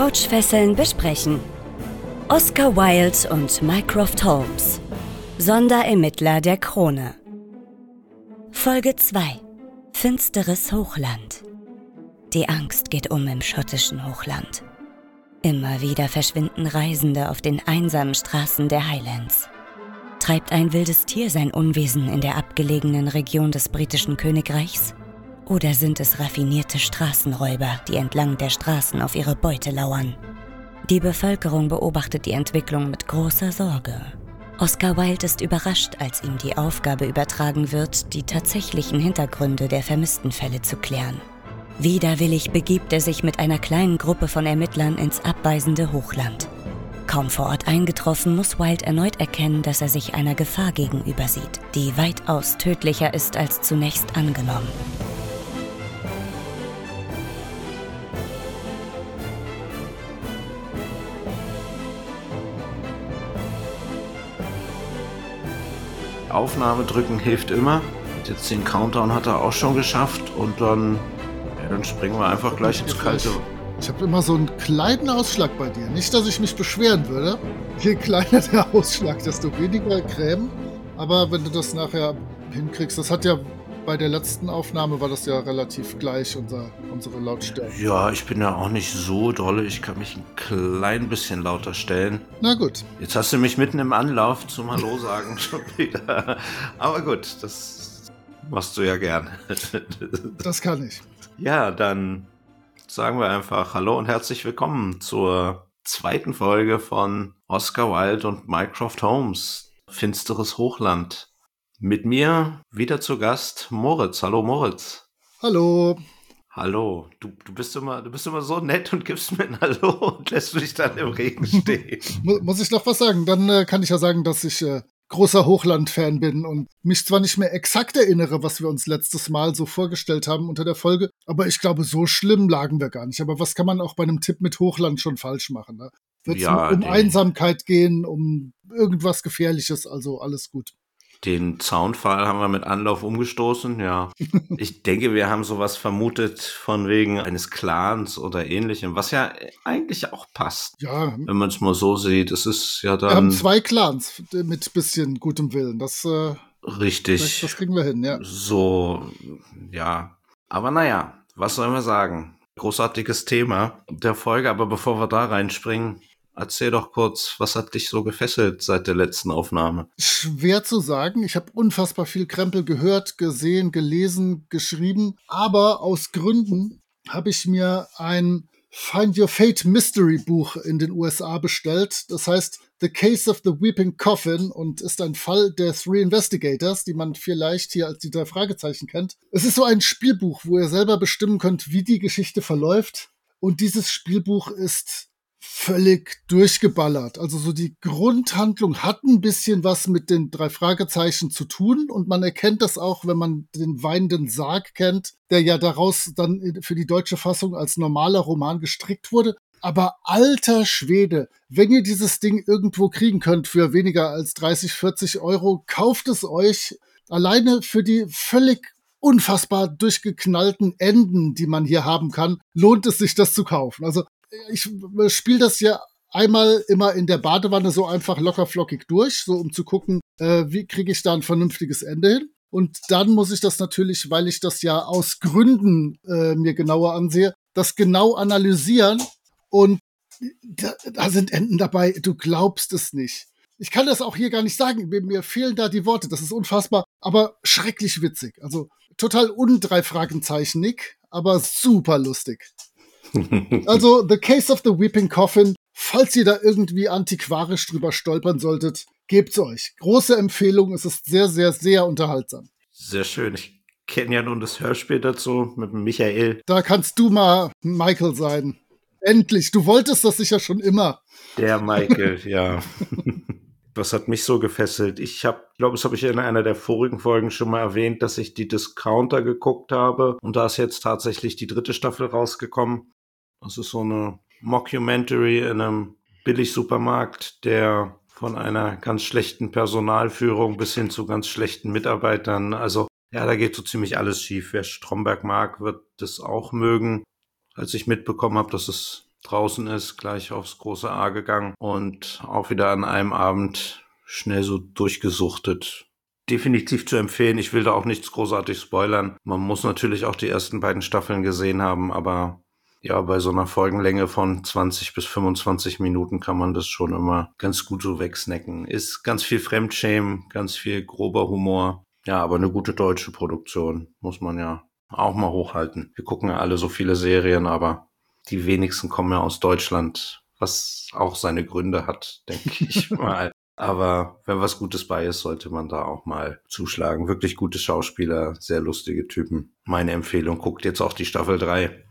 Couchfesseln besprechen. Oscar Wilde und Mycroft Holmes. Sonderermittler der Krone. Folge 2. Finsteres Hochland. Die Angst geht um im schottischen Hochland. Immer wieder verschwinden Reisende auf den einsamen Straßen der Highlands. Treibt ein wildes Tier sein Unwesen in der abgelegenen Region des britischen Königreichs? Oder sind es raffinierte Straßenräuber, die entlang der Straßen auf ihre Beute lauern? Die Bevölkerung beobachtet die Entwicklung mit großer Sorge. Oscar Wilde ist überrascht, als ihm die Aufgabe übertragen wird, die tatsächlichen Hintergründe der vermissten Fälle zu klären. Widerwillig begibt er sich mit einer kleinen Gruppe von Ermittlern ins abweisende Hochland. Kaum vor Ort eingetroffen, muss Wilde erneut erkennen, dass er sich einer Gefahr gegenüber sieht, die weitaus tödlicher ist als zunächst angenommen. Aufnahme drücken hilft immer. Jetzt den Countdown hat er auch schon geschafft und dann, ja, dann springen wir einfach gleich ins Kalte. Ich habe immer so einen kleinen Ausschlag bei dir. Nicht, dass ich mich beschweren würde. Je kleiner der Ausschlag, desto weniger Creme. Aber wenn du das nachher hinkriegst, das hat ja bei der letzten Aufnahme war das ja relativ gleich, unser, unsere Lautstärke. Ja, ich bin ja auch nicht so dolle. Ich kann mich ein klein bisschen lauter stellen. Na gut. Jetzt hast du mich mitten im Anlauf zum Hallo sagen schon wieder. Aber gut, das machst du ja gern. Das kann ich. Ja, dann sagen wir einfach Hallo und herzlich willkommen zur zweiten Folge von Oscar Wilde und Mycroft Holmes. Finsteres Hochland. Mit mir wieder zu Gast Moritz. Hallo Moritz. Hallo. Hallo. Du, du, bist immer, du bist immer so nett und gibst mir ein Hallo und lässt mich dann im Regen stehen. Muss ich noch was sagen? Dann äh, kann ich ja sagen, dass ich äh, großer Hochland-Fan bin und mich zwar nicht mehr exakt erinnere, was wir uns letztes Mal so vorgestellt haben unter der Folge, aber ich glaube, so schlimm lagen wir gar nicht. Aber was kann man auch bei einem Tipp mit Hochland schon falsch machen? Ne? Wird es ja, um, um Einsamkeit gehen, um irgendwas Gefährliches, also alles gut. Den Zaunpfahl haben wir mit Anlauf umgestoßen, ja. ich denke, wir haben sowas vermutet von wegen eines Clans oder ähnlichem, was ja eigentlich auch passt. Ja. Wenn man es mal so sieht. Es ist ja dann. Wir haben zwei Clans mit bisschen gutem Willen. Das, äh, Richtig. Das, das kriegen wir hin, ja. So, ja. Aber naja, was sollen wir sagen? Großartiges Thema der Folge, aber bevor wir da reinspringen, Erzähl doch kurz, was hat dich so gefesselt seit der letzten Aufnahme? Schwer zu sagen. Ich habe unfassbar viel Krempel gehört, gesehen, gelesen, geschrieben. Aber aus Gründen habe ich mir ein Find Your Fate Mystery Buch in den USA bestellt. Das heißt The Case of the Weeping Coffin und ist ein Fall der Three Investigators, die man vielleicht hier als die drei Fragezeichen kennt. Es ist so ein Spielbuch, wo ihr selber bestimmen könnt, wie die Geschichte verläuft. Und dieses Spielbuch ist völlig durchgeballert. Also so die Grundhandlung hat ein bisschen was mit den drei Fragezeichen zu tun und man erkennt das auch, wenn man den weinenden Sarg kennt, der ja daraus dann für die deutsche Fassung als normaler Roman gestrickt wurde. Aber alter Schwede, wenn ihr dieses Ding irgendwo kriegen könnt für weniger als 30, 40 Euro, kauft es euch alleine für die völlig unfassbar durchgeknallten Enden, die man hier haben kann, lohnt es sich, das zu kaufen. Also ich spiele das ja einmal immer in der Badewanne so einfach locker flockig durch, so um zu gucken, äh, wie kriege ich da ein vernünftiges Ende hin. Und dann muss ich das natürlich, weil ich das ja aus Gründen äh, mir genauer ansehe, das genau analysieren. Und da, da sind Enden dabei, du glaubst es nicht. Ich kann das auch hier gar nicht sagen. Mir, mir fehlen da die Worte. Das ist unfassbar, aber schrecklich witzig. Also total undrei Fragenzeichen, Nick, aber super lustig. Also, The Case of the Weeping Coffin, falls ihr da irgendwie antiquarisch drüber stolpern solltet, gebt's euch. Große Empfehlung, es ist sehr, sehr, sehr unterhaltsam. Sehr schön. Ich kenne ja nun das Hörspiel dazu mit Michael. Da kannst du mal Michael sein. Endlich, du wolltest das sicher schon immer. Der Michael, ja. Was hat mich so gefesselt? Ich habe, glaube, das habe ich in einer der vorigen Folgen schon mal erwähnt, dass ich die Discounter geguckt habe und da ist jetzt tatsächlich die dritte Staffel rausgekommen. Das ist so eine Mockumentary in einem Billigsupermarkt, der von einer ganz schlechten Personalführung bis hin zu ganz schlechten Mitarbeitern. Also ja, da geht so ziemlich alles schief. Wer Stromberg mag, wird das auch mögen. Als ich mitbekommen habe, dass es draußen ist, gleich aufs große A gegangen und auch wieder an einem Abend schnell so durchgesuchtet. Definitiv zu empfehlen. Ich will da auch nichts großartig spoilern. Man muss natürlich auch die ersten beiden Staffeln gesehen haben, aber ja, bei so einer Folgenlänge von 20 bis 25 Minuten kann man das schon immer ganz gut so wegsnacken. Ist ganz viel Fremdschämen, ganz viel grober Humor. Ja, aber eine gute deutsche Produktion muss man ja auch mal hochhalten. Wir gucken ja alle so viele Serien, aber die wenigsten kommen ja aus Deutschland, was auch seine Gründe hat, denke ich mal. Aber wenn was Gutes bei ist, sollte man da auch mal zuschlagen. Wirklich gute Schauspieler, sehr lustige Typen. Meine Empfehlung, guckt jetzt auch die Staffel 3.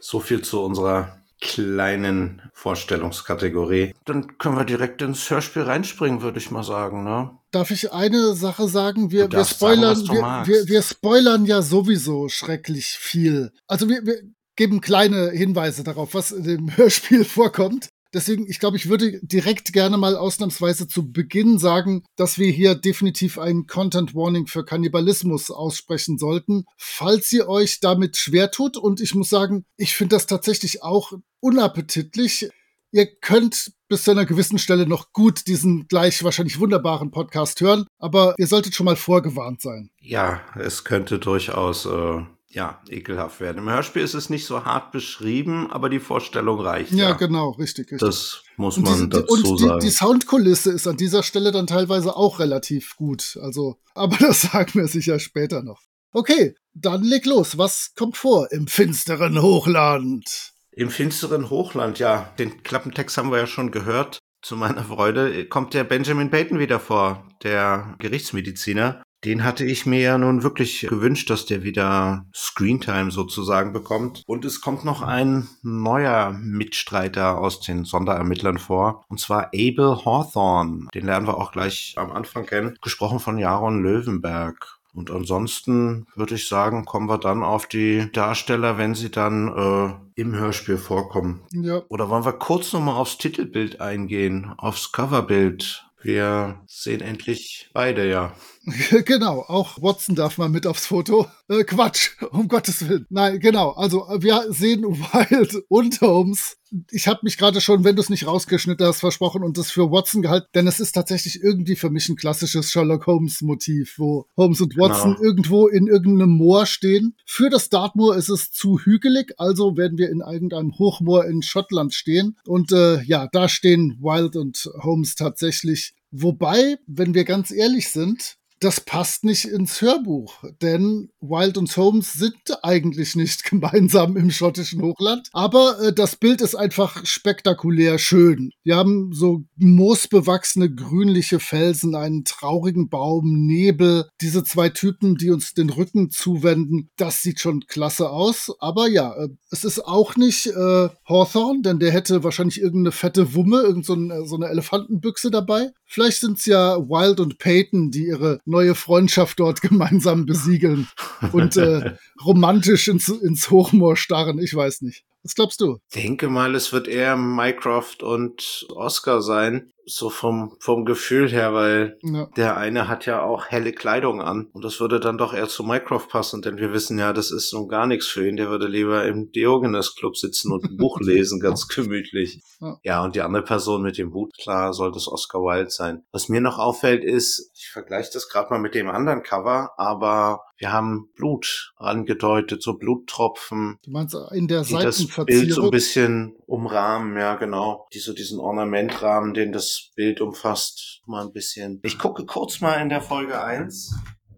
So viel zu unserer kleinen Vorstellungskategorie. Dann können wir direkt ins Hörspiel reinspringen, würde ich mal sagen. Ne? Darf ich eine Sache sagen? Wir, wir spoilern, sagen, wir, wir, wir, spoilern ja sowieso schrecklich viel. Also wir, wir geben kleine Hinweise darauf, was in dem Hörspiel vorkommt. Deswegen, ich glaube, ich würde direkt gerne mal ausnahmsweise zu Beginn sagen, dass wir hier definitiv ein Content Warning für Kannibalismus aussprechen sollten, falls ihr euch damit schwer tut. Und ich muss sagen, ich finde das tatsächlich auch unappetitlich. Ihr könnt bis zu einer gewissen Stelle noch gut diesen gleich wahrscheinlich wunderbaren Podcast hören, aber ihr solltet schon mal vorgewarnt sein. Ja, es könnte durchaus äh, ja, ekelhaft werden. Im Hörspiel ist es nicht so hart beschrieben, aber die Vorstellung reicht. Ja, ja. genau, richtig, richtig. Das muss man und die, dazu und sagen. Die, die Soundkulisse ist an dieser Stelle dann teilweise auch relativ gut. Also, aber das sagen wir sicher später noch. Okay, dann leg los. Was kommt vor im finsteren Hochland? Im finsteren Hochland, ja. Den Klappentext haben wir ja schon gehört. Zu meiner Freude kommt der Benjamin Peyton wieder vor, der Gerichtsmediziner. Den hatte ich mir ja nun wirklich gewünscht, dass der wieder Screentime sozusagen bekommt. Und es kommt noch ein neuer Mitstreiter aus den Sonderermittlern vor. Und zwar Abel Hawthorne. Den lernen wir auch gleich am Anfang kennen. Gesprochen von Jaron Löwenberg. Und ansonsten würde ich sagen, kommen wir dann auf die Darsteller, wenn sie dann äh, im Hörspiel vorkommen. Ja. Oder wollen wir kurz nochmal aufs Titelbild eingehen, aufs Coverbild? Wir sehen endlich beide, ja. genau, auch Watson darf mal mit aufs Foto. Äh, Quatsch, um Gottes Willen. Nein, genau. Also wir sehen Wild und Holmes. Ich habe mich gerade schon, wenn du es nicht rausgeschnitten hast, versprochen und das für Watson gehalten, denn es ist tatsächlich irgendwie für mich ein klassisches Sherlock Holmes Motiv, wo Holmes und Watson genau. irgendwo in irgendeinem Moor stehen. Für das Dartmoor ist es zu hügelig, also werden wir in irgendeinem Hochmoor in Schottland stehen. Und äh, ja, da stehen Wild und Holmes tatsächlich Wobei, wenn wir ganz ehrlich sind, das passt nicht ins Hörbuch, denn Wild und Holmes sind eigentlich nicht gemeinsam im schottischen Hochland, aber äh, das Bild ist einfach spektakulär schön. Wir haben so moosbewachsene grünliche Felsen, einen traurigen Baum, Nebel, diese zwei Typen, die uns den Rücken zuwenden, das sieht schon klasse aus, aber ja, äh, es ist auch nicht äh, Hawthorne, denn der hätte wahrscheinlich irgendeine fette Wumme, irgend so, ein, so eine Elefantenbüchse dabei. Vielleicht sind es ja Wild und Peyton, die ihre neue Freundschaft dort gemeinsam besiegeln und äh, romantisch ins, ins Hochmoor starren. Ich weiß nicht. Was glaubst du? Ich denke mal, es wird eher Mycroft und Oscar sein so vom, vom Gefühl her, weil ja. der eine hat ja auch helle Kleidung an und das würde dann doch eher zu Mycroft passen, denn wir wissen ja, das ist nun gar nichts für ihn. Der würde lieber im Diogenes Club sitzen und ein Buch lesen, ganz gemütlich. Ja. ja, und die andere Person mit dem Hut, klar, soll das Oscar Wilde sein. Was mir noch auffällt ist, ich vergleiche das gerade mal mit dem anderen Cover, aber wir haben Blut angedeutet, so Bluttropfen. Du meinst in der die das Bild so ein bisschen umrahmen, ja genau. Die so diesen Ornamentrahmen, den das Bild umfasst, mal ein bisschen. Ich gucke kurz mal in der Folge eins.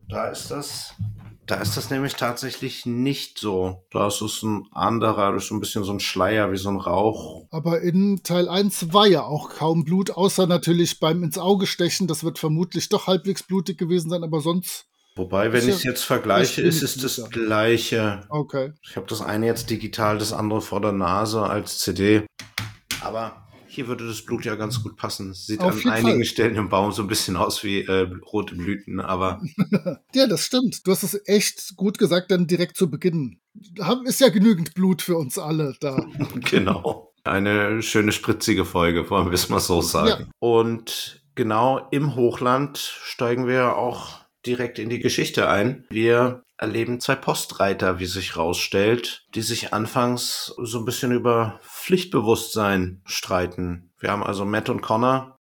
Da ist das. Da ist das nämlich tatsächlich nicht so. Da ist es ein anderer, das ist ein bisschen so ein Schleier, wie so ein Rauch. Aber in Teil 1 war ja auch kaum Blut, außer natürlich beim ins Auge stechen. Das wird vermutlich doch halbwegs blutig gewesen sein, aber sonst Wobei, wenn ich es jetzt vergleiche, ist es das gleiche. Okay. Ich habe das eine jetzt digital, das andere vor der Nase als CD. Aber hier würde das Blut ja ganz gut passen. Sieht Auf an einigen Fall. Stellen im Baum so ein bisschen aus wie äh, rote Blüten, aber. ja, das stimmt. Du hast es echt gut gesagt, dann direkt zu Beginn. Ist ja genügend Blut für uns alle da. genau. Eine schöne spritzige Folge, wollen wir es mal so sagen. Ja. Und genau im Hochland steigen wir auch direkt in die Geschichte ein. Wir erleben zwei Postreiter, wie sich rausstellt, die sich anfangs so ein bisschen über Pflichtbewusstsein streiten. Wir haben also Matt und Connor,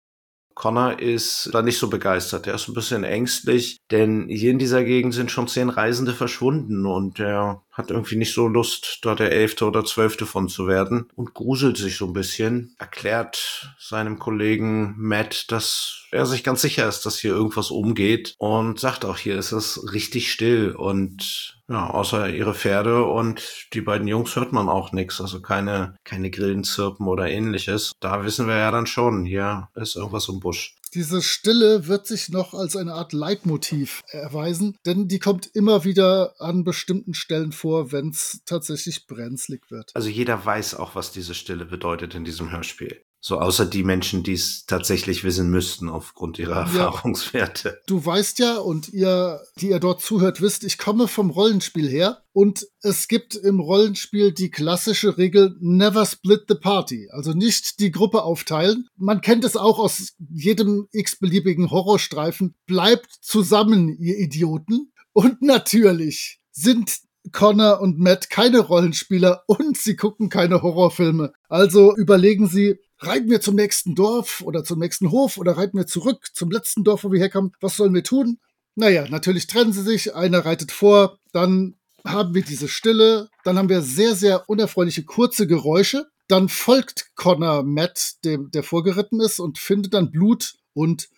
Connor ist da nicht so begeistert. Er ist ein bisschen ängstlich, denn hier in dieser Gegend sind schon zehn Reisende verschwunden und er hat irgendwie nicht so Lust, da der Elfte oder Zwölfte von zu werden und gruselt sich so ein bisschen, erklärt seinem Kollegen Matt, dass er sich ganz sicher ist, dass hier irgendwas umgeht und sagt auch, hier ist es richtig still und ja, außer ihre Pferde und die beiden Jungs hört man auch nichts, also keine, keine Grillen zirpen oder ähnliches. Da wissen wir ja dann schon, hier ist irgendwas im Busch. Diese Stille wird sich noch als eine Art Leitmotiv erweisen, denn die kommt immer wieder an bestimmten Stellen vor, wenn es tatsächlich brenzlig wird. Also jeder weiß auch, was diese Stille bedeutet in diesem Hörspiel. So außer die Menschen, die es tatsächlich wissen müssten aufgrund ihrer Erfahrungswerte. Du weißt ja und ihr, die ihr dort zuhört, wisst, ich komme vom Rollenspiel her und es gibt im Rollenspiel die klassische Regel Never split the party, also nicht die Gruppe aufteilen. Man kennt es auch aus jedem x-beliebigen Horrorstreifen. Bleibt zusammen, ihr Idioten. Und natürlich sind Connor und Matt keine Rollenspieler und sie gucken keine Horrorfilme. Also überlegen sie, reiten wir zum nächsten Dorf oder zum nächsten Hof oder reiten wir zurück zum letzten Dorf, wo wir herkommen? Was sollen wir tun? Naja, natürlich trennen sie sich, einer reitet vor, dann haben wir diese Stille, dann haben wir sehr, sehr unerfreuliche kurze Geräusche, dann folgt Connor Matt, dem, der vorgeritten ist, und findet dann Blut und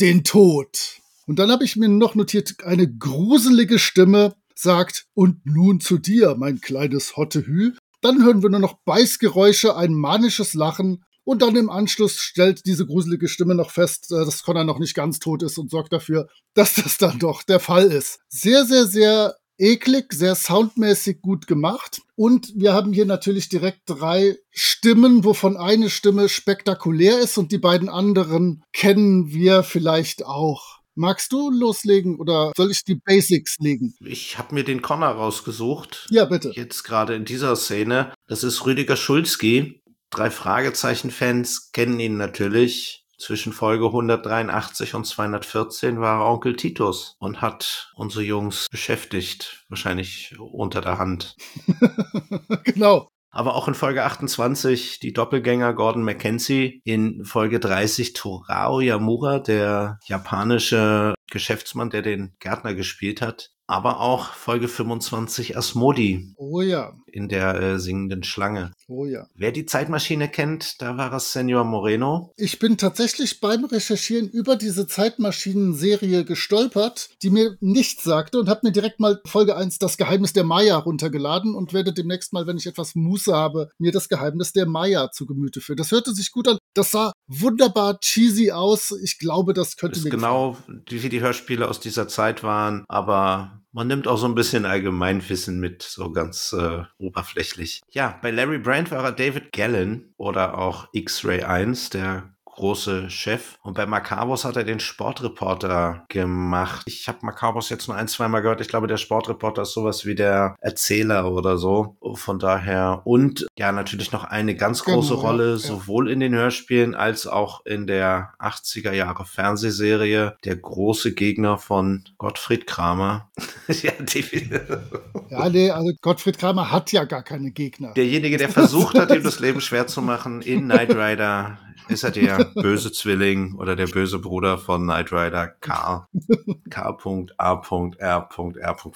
den Tod. Und dann habe ich mir noch notiert, eine gruselige Stimme sagt, und nun zu dir, mein kleines Hottehü. Dann hören wir nur noch Beißgeräusche, ein manisches Lachen und dann im Anschluss stellt diese gruselige Stimme noch fest, äh, dass Connor noch nicht ganz tot ist und sorgt dafür, dass das dann doch der Fall ist. Sehr, sehr, sehr eklig, sehr soundmäßig gut gemacht. Und wir haben hier natürlich direkt drei Stimmen, wovon eine Stimme spektakulär ist und die beiden anderen kennen wir vielleicht auch. Magst du loslegen oder soll ich die Basics legen? Ich habe mir den Connor rausgesucht. Ja, bitte. Jetzt gerade in dieser Szene. Das ist Rüdiger Schulzki. Drei Fragezeichen-Fans kennen ihn natürlich. Zwischen Folge 183 und 214 war er Onkel Titus und hat unsere Jungs beschäftigt, wahrscheinlich unter der Hand. genau. Aber auch in Folge 28 die Doppelgänger Gordon Mackenzie, in Folge 30 Torao Yamura, der japanische Geschäftsmann, der den Gärtner gespielt hat aber auch Folge 25 Asmodi. Oh ja. In der äh, singenden Schlange. Oh ja. Wer die Zeitmaschine kennt, da war es Senor Moreno. Ich bin tatsächlich beim Recherchieren über diese Zeitmaschinen-Serie gestolpert, die mir nichts sagte und habe mir direkt mal Folge 1 Das Geheimnis der Maya runtergeladen und werde demnächst mal, wenn ich etwas Muße habe, mir das Geheimnis der Maya zu Gemüte führen. Das hörte sich gut an. Das sah wunderbar cheesy aus. Ich glaube, das könnte ist mir genau wie die Hörspiele aus dieser Zeit waren, aber man nimmt auch so ein bisschen Allgemeinwissen mit, so ganz äh, oberflächlich. Ja, bei Larry Brand war er David Gallen oder auch X-Ray 1, der große Chef. Und bei Macabros hat er den Sportreporter gemacht. Ich habe Macabros jetzt nur ein, zweimal gehört. Ich glaube, der Sportreporter ist sowas wie der Erzähler oder so. Von daher. Und ja, natürlich noch eine ganz genau, große genau, Rolle, ja. sowohl in den Hörspielen als auch in der 80er Jahre Fernsehserie. Der große Gegner von Gottfried Kramer. ja, ja, nee, also Gottfried Kramer hat ja gar keine Gegner. Derjenige, der versucht hat, ihm das Leben schwer zu machen in Knight Rider ist er der böse Zwilling oder der böse Bruder von Knight Rider K. K.A.R.R.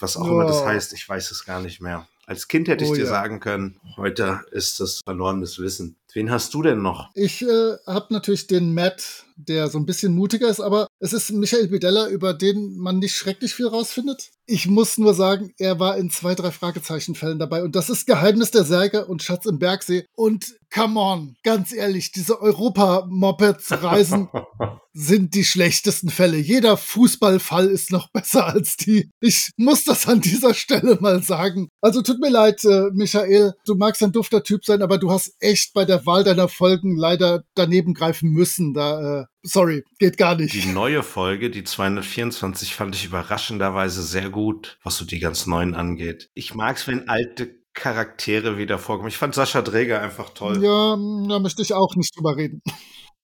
Was auch oh. immer das heißt, ich weiß es gar nicht mehr. Als Kind hätte ich oh, dir ja. sagen können, heute ist das verlorenes Wissen. Wen hast du denn noch? Ich äh, habe natürlich den Matt, der so ein bisschen mutiger ist, aber es ist Michael Bidella, über den man nicht schrecklich viel rausfindet. Ich muss nur sagen, er war in zwei, drei Fragezeichenfällen dabei und das ist Geheimnis der Särge und Schatz im Bergsee. Und come on, ganz ehrlich, diese Europa-Mopeds-Reisen sind die schlechtesten Fälle. Jeder Fußballfall ist noch besser als die. Ich muss das an dieser Stelle mal sagen. Also tut mir leid, äh, Michael, du magst ein dufter Typ sein, aber du hast echt bei der Wahl deiner Folgen leider daneben greifen müssen. Da, äh, sorry, geht gar nicht. Die neue Folge, die 224, fand ich überraschenderweise sehr gut, was so die ganz neuen angeht. Ich mag es, wenn alte Charaktere wieder vorkommen. Ich fand Sascha Dräger einfach toll. Ja, da möchte ich auch nicht drüber reden.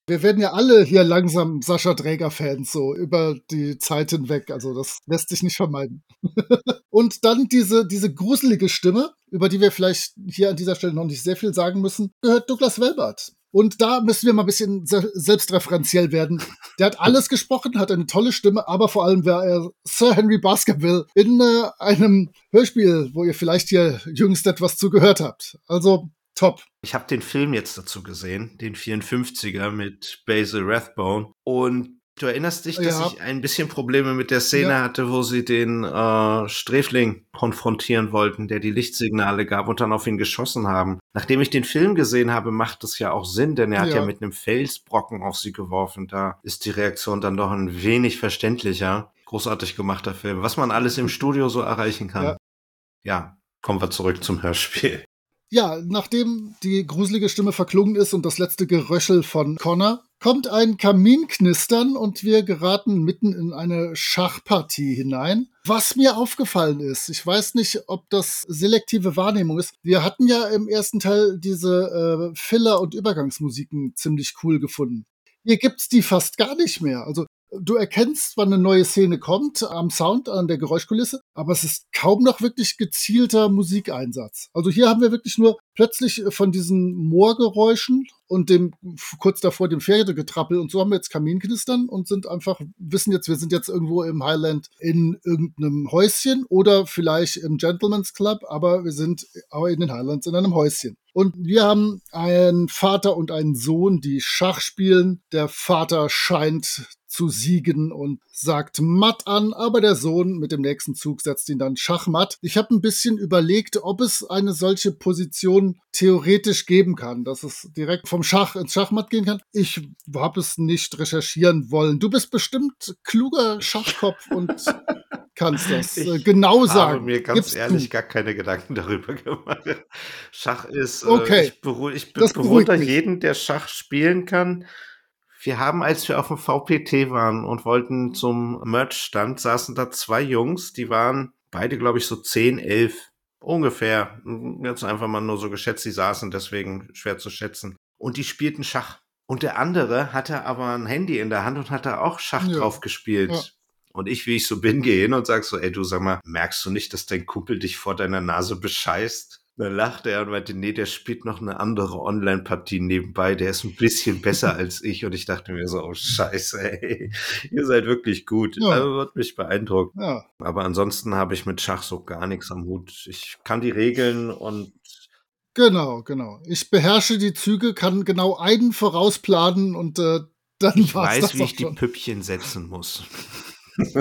Wir werden ja alle hier langsam Sascha Träger-Fans, so über die Zeit hinweg. Also das lässt sich nicht vermeiden. und dann diese, diese gruselige Stimme, über die wir vielleicht hier an dieser Stelle noch nicht sehr viel sagen müssen, gehört Douglas Welbert. Und da müssen wir mal ein bisschen selbstreferenziell werden. Der hat alles gesprochen, hat eine tolle Stimme, aber vor allem war er Sir Henry Baskerville in äh, einem Hörspiel, wo ihr vielleicht hier jüngst etwas zugehört habt. Also top. Ich habe den Film jetzt dazu gesehen, den 54er mit Basil Rathbone. Und du erinnerst dich, dass ja. ich ein bisschen Probleme mit der Szene ja. hatte, wo sie den äh, Sträfling konfrontieren wollten, der die Lichtsignale gab und dann auf ihn geschossen haben. Nachdem ich den Film gesehen habe, macht das ja auch Sinn, denn er ja. hat ja mit einem Felsbrocken auf sie geworfen. Da ist die Reaktion dann doch ein wenig verständlicher. Großartig gemachter Film. Was man alles im Studio so erreichen kann. ja kommen wir zurück zum Hörspiel. Ja, nachdem die gruselige Stimme verklungen ist und das letzte Geröschel von Connor, kommt ein Kaminknistern und wir geraten mitten in eine Schachpartie hinein. Was mir aufgefallen ist, ich weiß nicht, ob das selektive Wahrnehmung ist. Wir hatten ja im ersten Teil diese äh, Filler- und Übergangsmusiken ziemlich cool gefunden. Hier gibt's die fast gar nicht mehr. Also Du erkennst, wann eine neue Szene kommt am Sound, an der Geräuschkulisse, aber es ist kaum noch wirklich gezielter Musikeinsatz. Also hier haben wir wirklich nur plötzlich von diesen Moorgeräuschen und dem kurz davor dem Pferdegetrappel und so haben wir jetzt Kaminknistern und sind einfach, wissen jetzt, wir sind jetzt irgendwo im Highland in irgendeinem Häuschen oder vielleicht im Gentleman's Club, aber wir sind aber in den Highlands in einem Häuschen. Und wir haben einen Vater und einen Sohn, die Schach spielen. Der Vater scheint zu siegen und sagt matt an, aber der Sohn mit dem nächsten Zug setzt ihn dann schachmatt. Ich habe ein bisschen überlegt, ob es eine solche Position theoretisch geben kann, dass es direkt vom Schach ins Schachmatt gehen kann. Ich habe es nicht recherchieren wollen. Du bist bestimmt kluger Schachkopf und kannst das äh, ich genau sagen. Ich habe mir ganz Gibst ehrlich du? gar keine Gedanken darüber gemacht. Schach ist, äh, okay. äh, ich, beru ich be bewundere jeden, der Schach spielen kann. Wir haben, als wir auf dem VPT waren und wollten zum Merch-Stand, saßen da zwei Jungs, die waren beide, glaube ich, so 10, 11 ungefähr. Jetzt einfach mal nur so geschätzt, die saßen, deswegen schwer zu schätzen. Und die spielten Schach. Und der andere hatte aber ein Handy in der Hand und hatte auch Schach ja. drauf gespielt. Ja. Und ich, wie ich so bin, gehe hin und sag so, ey, du sag mal, merkst du nicht, dass dein Kumpel dich vor deiner Nase bescheißt? Dann lachte er und meinte, nee, der spielt noch eine andere Online-Partie nebenbei, der ist ein bisschen besser als ich. Und ich dachte mir so, oh scheiße, ey, ihr seid wirklich gut. Ja. Also wird mich beeindruckt. Ja. Aber ansonsten habe ich mit Schach so gar nichts am Hut. Ich kann die Regeln und Genau, genau. Ich beherrsche die Züge, kann genau einen vorausplanen und äh, dann ich weiß, wie ich schon. die Püppchen setzen muss.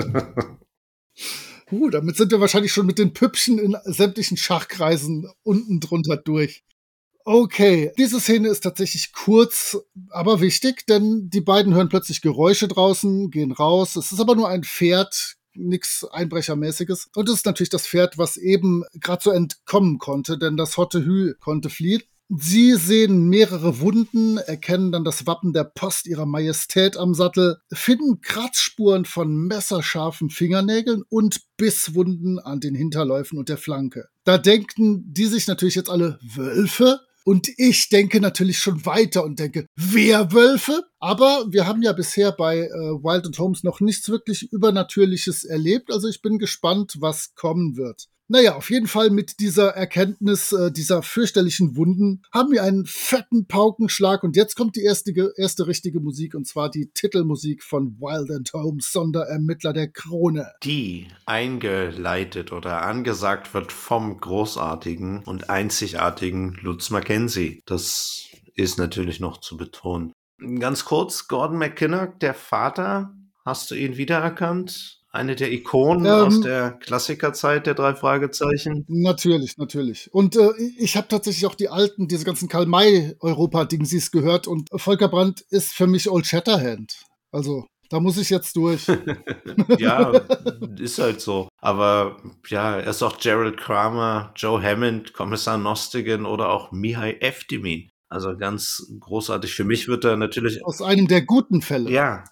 Uh, damit sind wir wahrscheinlich schon mit den Püppchen in sämtlichen Schachkreisen unten drunter durch. Okay, diese Szene ist tatsächlich kurz, aber wichtig, denn die beiden hören plötzlich Geräusche draußen, gehen raus. Es ist aber nur ein Pferd, nichts Einbrechermäßiges. Und es ist natürlich das Pferd, was eben gerade so entkommen konnte, denn das Hotte Hü konnte fliehen. Sie sehen mehrere Wunden, erkennen dann das Wappen der Post ihrer Majestät am Sattel, finden Kratzspuren von messerscharfen Fingernägeln und Bisswunden an den Hinterläufen und der Flanke. Da denken die sich natürlich jetzt alle Wölfe. Und ich denke natürlich schon weiter und denke, Werwölfe? Aber wir haben ja bisher bei äh, Wild and Holmes noch nichts wirklich Übernatürliches erlebt. Also ich bin gespannt, was kommen wird. Naja, auf jeden Fall mit dieser Erkenntnis äh, dieser fürchterlichen Wunden haben wir einen fetten Paukenschlag und jetzt kommt die erste, erste richtige Musik und zwar die Titelmusik von Wild and Holmes, Sonderermittler der Krone. Die eingeleitet oder angesagt wird vom großartigen und einzigartigen Lutz Mackenzie. Das ist natürlich noch zu betonen. Ganz kurz, Gordon McKinnock, der Vater, hast du ihn wiedererkannt? Eine der Ikonen ähm, aus der Klassikerzeit der drei Fragezeichen. Natürlich, natürlich. Und äh, ich habe tatsächlich auch die alten, diese ganzen Karl-May-Europa-Dingsies gehört und Volker Brandt ist für mich Old Shatterhand. Also da muss ich jetzt durch. ja, ist halt so. Aber ja, er ist auch Gerald Kramer, Joe Hammond, Kommissar Nostigan oder auch Mihai Eftimin. Also ganz großartig. Für mich wird er natürlich. Aus einem der guten Fälle. Ja.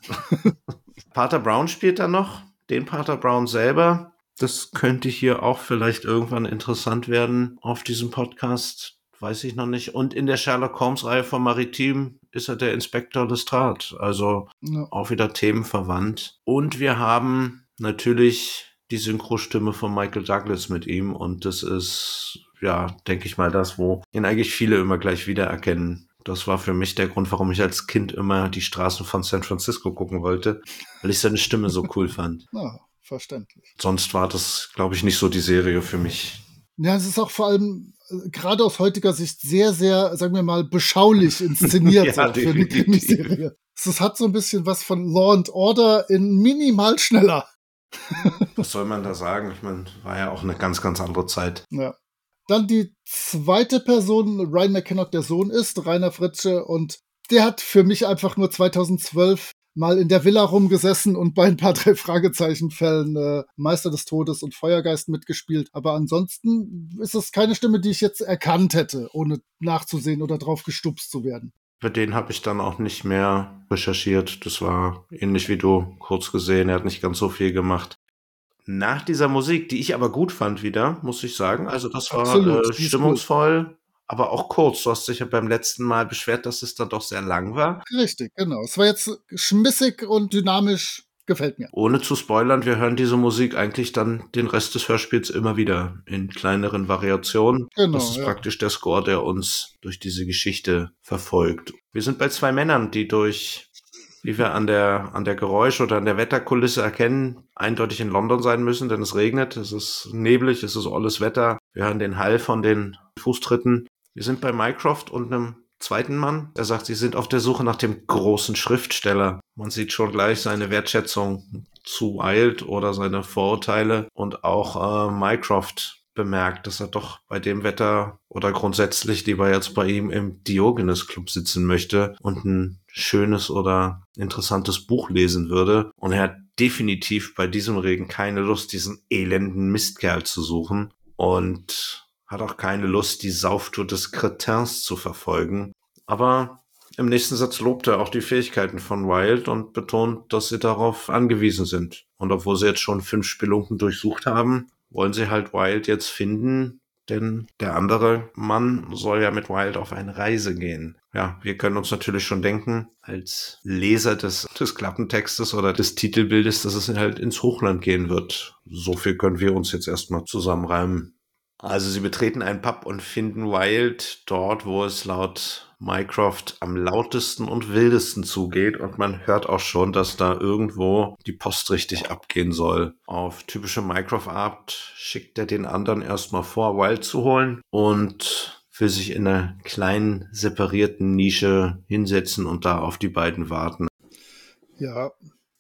Pater Brown spielt da noch den Pater Brown selber. Das könnte hier auch vielleicht irgendwann interessant werden auf diesem Podcast. weiß ich noch nicht. Und in der Sherlock Holmes-Reihe von Maritim ist er der Inspektor Lestrade. Also ja. auch wieder themenverwandt. Und wir haben natürlich die Synchrostimme von Michael Douglas mit ihm. Und das ist, ja, denke ich mal, das, wo ihn eigentlich viele immer gleich wiedererkennen. Das war für mich der Grund, warum ich als Kind immer die Straßen von San Francisco gucken wollte, weil ich seine Stimme so cool fand. Ja, verständlich. Sonst war das, glaube ich, nicht so die Serie für mich. Ja, es ist auch vor allem äh, gerade aus heutiger Sicht sehr, sehr, sagen wir mal, beschaulich inszeniert ja, für eine Krimiserie. Es hat so ein bisschen was von Law and Order in minimal schneller. Was soll man da sagen? Ich meine, war ja auch eine ganz, ganz andere Zeit. Ja. Dann die zweite Person, Ryan McKinnock, der Sohn ist, Rainer Fritsche, und der hat für mich einfach nur 2012 mal in der Villa rumgesessen und bei ein paar drei Fragezeichenfällen äh, Meister des Todes und Feuergeist mitgespielt. Aber ansonsten ist es keine Stimme, die ich jetzt erkannt hätte, ohne nachzusehen oder drauf gestupst zu werden. Für den habe ich dann auch nicht mehr recherchiert. Das war ähnlich wie du kurz gesehen. Er hat nicht ganz so viel gemacht nach dieser Musik, die ich aber gut fand wieder, muss ich sagen. Also das war Absolut, äh, stimmungsvoll, aber auch kurz. Du hast dich ja beim letzten Mal beschwert, dass es dann doch sehr lang war. Richtig, genau. Es war jetzt schmissig und dynamisch. Gefällt mir. Ohne zu spoilern, wir hören diese Musik eigentlich dann den Rest des Hörspiels immer wieder in kleineren Variationen. Genau, das ist ja. praktisch der Score, der uns durch diese Geschichte verfolgt. Wir sind bei zwei Männern, die durch wie wir an der, an der Geräusch- oder an der Wetterkulisse erkennen, eindeutig in London sein müssen, denn es regnet, es ist neblig, es ist alles Wetter. Wir hören den Hall von den Fußtritten. Wir sind bei Mycroft und einem zweiten Mann. Er sagt, sie sind auf der Suche nach dem großen Schriftsteller. Man sieht schon gleich seine Wertschätzung zu Wild oder seine Vorurteile und auch äh, Mycroft bemerkt, dass er doch bei dem Wetter oder grundsätzlich lieber jetzt bei ihm im Diogenes Club sitzen möchte und ein schönes oder interessantes Buch lesen würde. Und er hat definitiv bei diesem Regen keine Lust, diesen elenden Mistkerl zu suchen und hat auch keine Lust, die Sauftour des Cretins zu verfolgen. Aber im nächsten Satz lobt er auch die Fähigkeiten von Wild und betont, dass sie darauf angewiesen sind. Und obwohl sie jetzt schon fünf Spelunken durchsucht haben, wollen sie halt Wild jetzt finden, denn der andere Mann soll ja mit Wild auf eine Reise gehen. Ja, wir können uns natürlich schon denken, als Leser des, des Klappentextes oder des Titelbildes, dass es halt ins Hochland gehen wird. So viel können wir uns jetzt erstmal zusammenreimen. Also sie betreten einen Pub und finden Wild dort, wo es laut Mycroft am lautesten und wildesten zugeht und man hört auch schon, dass da irgendwo die Post richtig abgehen soll. Auf typische Mycroft-Art schickt er den anderen erstmal vor, Wild zu holen und will sich in einer kleinen separierten Nische hinsetzen und da auf die beiden warten. Ja,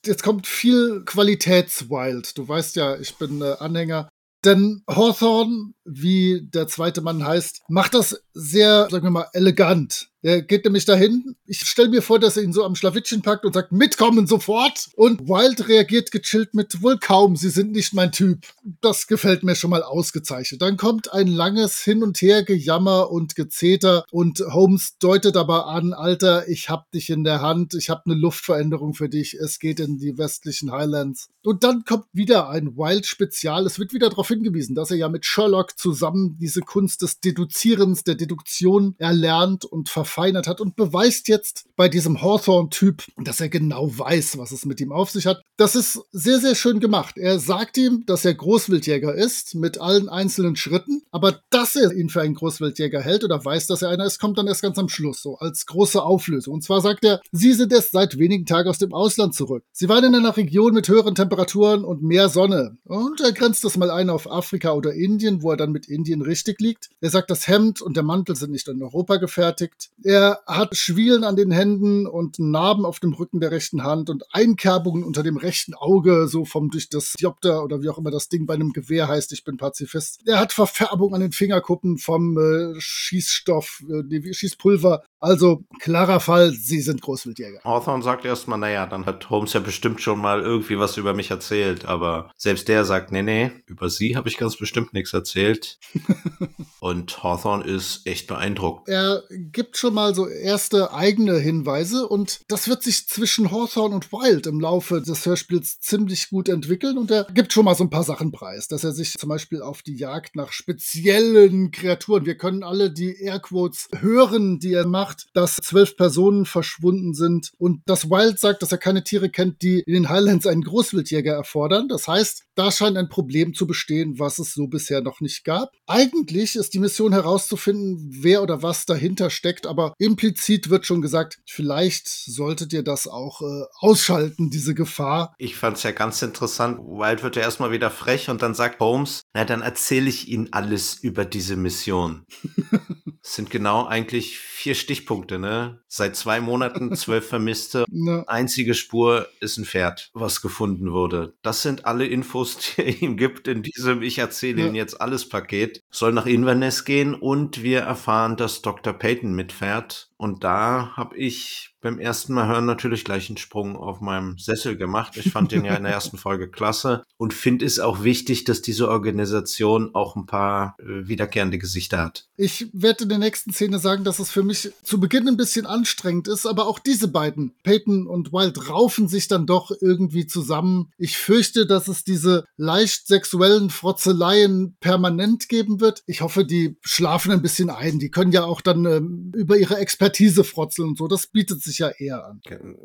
jetzt kommt viel Qualitätswild. Du weißt ja, ich bin äh, Anhänger denn Hawthorne, wie der zweite Mann heißt, macht das sehr, sagen wir mal, elegant. Er geht nämlich dahin. Ich stelle mir vor, dass er ihn so am Schlawittchen packt und sagt, mitkommen sofort. Und Wild reagiert gechillt mit, wohl kaum, Sie sind nicht mein Typ. Das gefällt mir schon mal ausgezeichnet. Dann kommt ein langes Hin und Her Gejammer und Gezeter und Holmes deutet aber an, Alter, ich hab dich in der Hand, ich hab eine Luftveränderung für dich, es geht in die westlichen Highlands. Und dann kommt wieder ein Wild-Spezial. Es wird wieder darauf hingewiesen, dass er ja mit Sherlock zusammen diese Kunst des Deduzierens, der Deduktion erlernt und verfeinert hat und beweist jetzt bei diesem Hawthorne-Typ, dass er genau weiß, was es mit ihm auf sich hat. Das ist sehr, sehr schön gemacht. Er sagt ihm, dass er Großwildjäger ist, mit allen einzelnen Schritten, aber dass er ihn für einen Großwildjäger hält oder weiß, dass er einer ist, kommt dann erst ganz am Schluss, so als große Auflösung. Und zwar sagt er, Sie sind erst seit wenigen Tagen aus dem Ausland zurück. Sie waren in einer Region mit höheren Temperaturen und mehr Sonne. Und er grenzt das mal ein auf Afrika oder Indien, wo er dann mit Indien richtig liegt. Er sagt, das Hemd und der Mantel sind nicht in Europa gefertigt. Er hat Schwielen an den Händen und Narben auf dem Rücken der rechten Hand und Einkerbungen unter dem rechten Auge, so vom durch das Diopter oder wie auch immer das Ding bei einem Gewehr heißt, ich bin Pazifist. Er hat Verfärbung an den Fingerkuppen vom äh, Schießstoff, äh, Schießpulver. Also klarer Fall, sie sind Großwildjäger. Hawthorne sagt erstmal, naja, dann hat Holmes ja bestimmt schon mal irgendwie was über mich erzählt, aber selbst der sagt, nee, nee, über sie habe ich ganz bestimmt nichts erzählt. Und Hawthorne ist echt beeindruckt. Er gibt schon mal so erste eigene Hinweise und das wird sich zwischen Hawthorne und Wild im Laufe des Hörspiels ziemlich gut entwickeln und er gibt schon mal so ein paar Sachen preis, dass er sich zum Beispiel auf die Jagd nach speziellen Kreaturen, wir können alle die Airquotes hören, die er macht, dass zwölf Personen verschwunden sind und dass Wild sagt, dass er keine Tiere kennt, die in den Highlands einen Großwildjäger erfordern. Das heißt, da scheint ein Problem zu bestehen, was es so bisher noch nicht gab. Eigentlich ist die Mission herauszufinden, wer oder was dahinter steckt, aber implizit wird schon gesagt, vielleicht solltet ihr das auch äh, ausschalten, diese Gefahr. Ich fand es ja ganz interessant. Wild wird ja erstmal wieder frech und dann sagt Holmes, na dann erzähle ich Ihnen alles über diese Mission. das sind genau eigentlich vier Stichpunkte, ne? Seit zwei Monaten zwölf Vermisste. Ja. Einzige Spur ist ein Pferd, was gefunden wurde. Das sind alle Infos, die er ihm gibt in diesem Ich erzähle ja. Ihnen jetzt alles Paket. Soll nach Inverness gehen und wir erfahren, dass Dr. Peyton mitfährt. Und da habe ich beim ersten Mal hören natürlich gleich einen Sprung auf meinem Sessel gemacht. Ich fand den ja in der ersten Folge klasse und finde es auch wichtig, dass diese Organisation auch ein paar äh, wiederkehrende Gesichter hat. Ich werde in der nächsten Szene sagen, dass es für mich zu Beginn ein bisschen anstrengend ist, aber auch diese beiden, Peyton und Wild, raufen sich dann doch irgendwie zusammen. Ich fürchte, dass es diese leicht sexuellen Frotzeleien permanent geben wird. Ich hoffe, die schlafen ein bisschen ein. Die können ja auch dann ähm, über ihre Expertise frotzeln und so. Das bietet sich sich ja eher an.